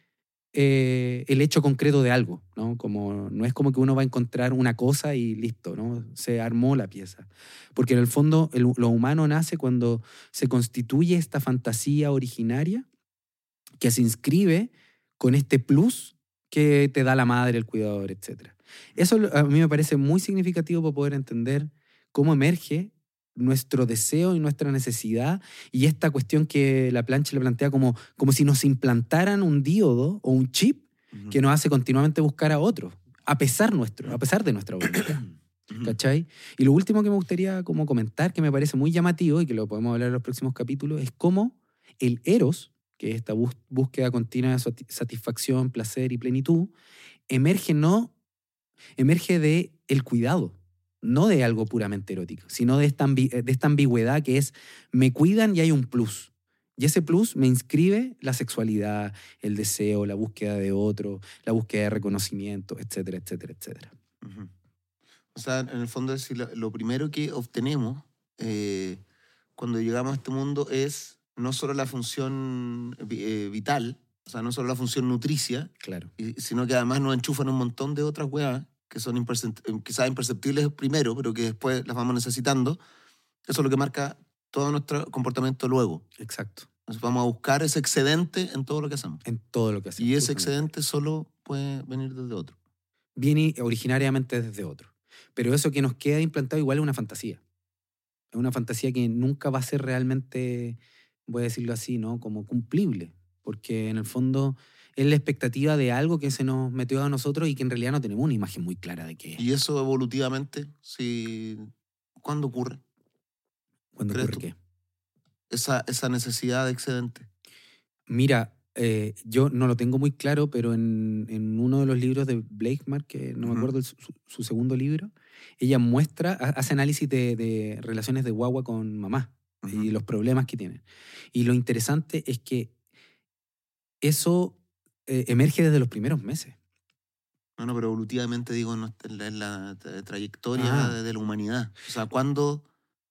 eh, el hecho concreto de algo, ¿no? Como, no es como que uno va a encontrar una cosa y listo, ¿no? Se armó la pieza. Porque en el fondo lo humano nace cuando se constituye esta fantasía originaria que se inscribe con este plus que te da la madre, el cuidador, etc. Eso a mí me parece muy significativo para poder entender cómo emerge nuestro deseo y nuestra necesidad y esta cuestión que la plancha le plantea como, como si nos implantaran un diodo o un chip que nos hace continuamente buscar a otros, a pesar, nuestro, a pesar de nuestra voluntad. ¿Cachai? Y lo último que me gustaría como comentar, que me parece muy llamativo y que lo podemos hablar en los próximos capítulos, es cómo el eros, que es esta búsqueda continua de satisfacción, placer y plenitud, emerge no emerge de el cuidado, no de algo puramente erótico, sino de esta, de esta ambigüedad que es me cuidan y hay un plus. Y ese plus me inscribe la sexualidad, el deseo, la búsqueda de otro, la búsqueda de reconocimiento, etcétera, etcétera, etcétera. O sea, en el fondo es lo, primero que obtenemos eh, cuando llegamos a este mundo es no solo la función eh, vital, o sea, no solo la función nutricia, claro. sino que además nos enchufan un montón de otras weas que son quizás imperceptibles primero, pero que después las vamos necesitando. Eso es lo que marca todo nuestro comportamiento luego. Exacto. Entonces vamos a buscar ese excedente en todo lo que hacemos. En todo lo que hacemos. Y ese excedente solo puede venir desde otro. Viene originariamente desde otro. Pero eso que nos queda implantado igual es una fantasía. Es una fantasía que nunca va a ser realmente, voy a decirlo así, ¿no? Como cumplible. Porque en el fondo es la expectativa de algo que se nos metió a nosotros y que en realidad no tenemos una imagen muy clara de qué ¿Y eso evolutivamente? Si... ¿Cuándo ocurre? ¿Cuándo ocurre qué? Esa, esa necesidad de excedente. Mira, eh, yo no lo tengo muy claro, pero en, en, uno de los libros de Blakemar, que no me acuerdo su, su, segundo libro, ella muestra, hace análisis de, de relaciones de guagua con mamá y los problemas que tienen. Y lo interesante es que eso eh, emerge desde los primeros meses. Bueno, pero evolutivamente digo en la, trayectoria ah. de, la humanidad. O sea, ¿cuándo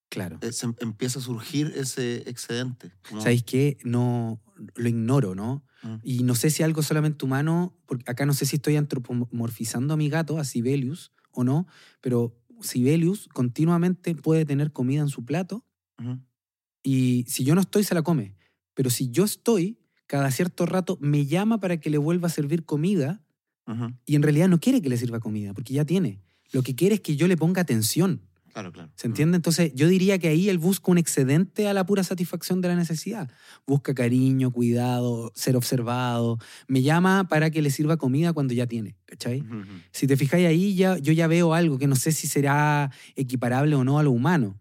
claro. Eh, empieza a surgir ese excedente? ¿Sabéis qué? No, lo ignoro, ¿no? Mm. Y no sé si algo solamente humano, porque acá no sé si estoy antropomorfizando a mi gato, a Sibelius, o no, pero Sibelius continuamente puede tener comida en su plato y si yo no estoy, se la come. Pero si yo estoy, cada cierto rato me llama para que le vuelva a servir comida y en realidad no quiere que le sirva comida porque ya tiene. Lo que quiere es que yo le ponga atención. Claro, claro. ¿Se entiende? Entonces yo diría que ahí él busca un excedente a la pura satisfacción de la necesidad. Busca cariño, cuidado, ser observado. Me llama para que le sirva comida cuando ya tiene. ¿Cachai? Si te fijáis ahí, ya, yo ya veo algo que no sé si será equiparable o no a lo humano.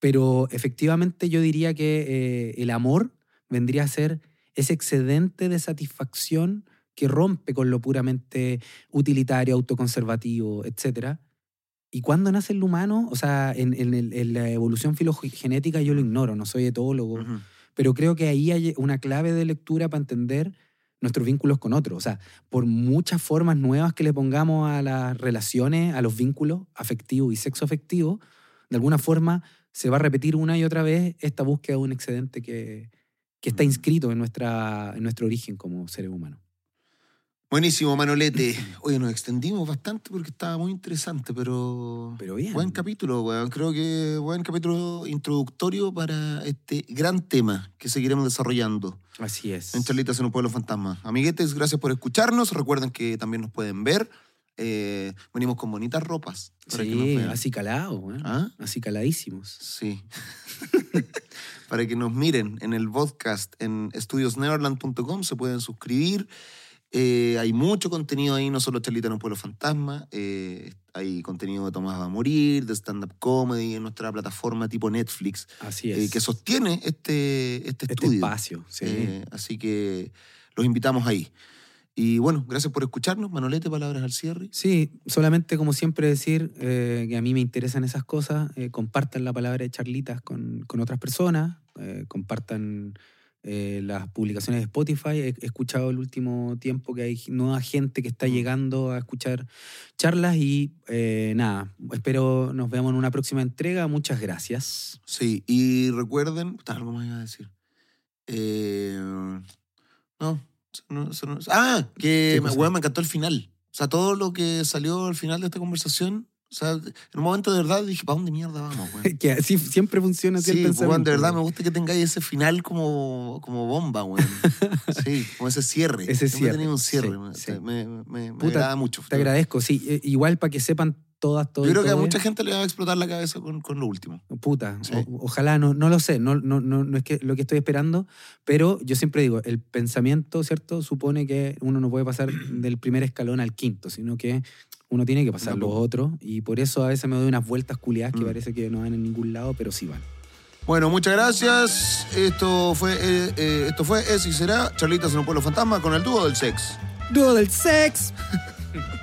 Pero efectivamente yo diría que eh, el amor vendría a ser ese excedente de satisfacción que rompe con lo puramente utilitario, autoconservativo, etc. ¿Y cuándo nace el humano? O sea, en, la evolución filogenética yo lo ignoro, no soy etólogo, pero creo que ahí hay una clave de lectura para entender nuestros vínculos con otros. O sea, por muchas formas nuevas que le pongamos a las relaciones, a los vínculos afectivos y sexoafectivos, de alguna forma se va a repetir una y otra vez esta búsqueda de un excedente que, que está inscrito en, nuestra, en nuestro origen como seres humanos. Buenísimo, Manolete. <clears throat> Oye, nos extendimos bastante porque estaba muy interesante, pero. Pero bien. Buen capítulo, weón. Creo que buen capítulo introductorio para este gran tema que seguiremos desarrollando. Así es. En Charlitas en un Pueblo Fantasma. Amiguetes, gracias por escucharnos. Recuerden que también nos pueden ver. Eh, venimos con bonitas ropas. sí, así calados, ¿Ah? así caladísimos. Sí. <laughs> para que nos miren en el podcast en estudiosneverland.com, se pueden suscribir. Eh, hay mucho contenido ahí, no solo Charlita en un pueblo fantasma, eh, hay contenido de Tomás va a morir, de stand-up comedy en nuestra plataforma tipo Netflix. Así es. que sostiene este, este, este estudio. espacio, sí. así que los invitamos ahí. Y bueno, gracias por escucharnos. Manolete, palabras al cierre. Sí, solamente como siempre decir eh, que a mí me interesan esas cosas. Eh, compartan la palabra de charlitas con, con otras personas. Eh, compartan las publicaciones de Spotify. He, escuchado el último tiempo que hay nueva gente que está mm. llegando a escuchar charlas y nada, espero nos veamos en una próxima entrega. Muchas gracias. Sí, y recuerden, algo más iba a decir. no, ah, que me, me encantó el final. O sea, todo lo que salió al final de esta conversación o sea, en un momento de verdad dije, ¿para dónde mierda vamos, güey? <laughs> que así siempre funciona así sí, el pues, de verdad me gusta que tengáis ese final como, como bomba, güey. <laughs> sí, como ese cierre. Ese cierre. tenido un cierre. Me, me, me, agrada mucho. Te agradezco, sí. Igual para que sepan todas, todas. Yo creo que a mucha gente le va a explotar la cabeza con, con lo último. Puta, ojalá, no, no lo sé, no, no, no, no es que lo que estoy esperando, pero yo siempre digo, el pensamiento, ¿cierto? Supone que uno no puede pasar <clears throat> del primer escalón al quinto, sino que uno tiene que pasar los otros, y por eso a veces me doy unas vueltas culiadas que mm. parece que no van en ningún lado, pero sí van. Bueno, muchas gracias. Esto fue, eh, eh, esto fue Es y Será, Charlitas en un pueblo fantasma con el dúo del sex. ¡Dúo del sex! <laughs>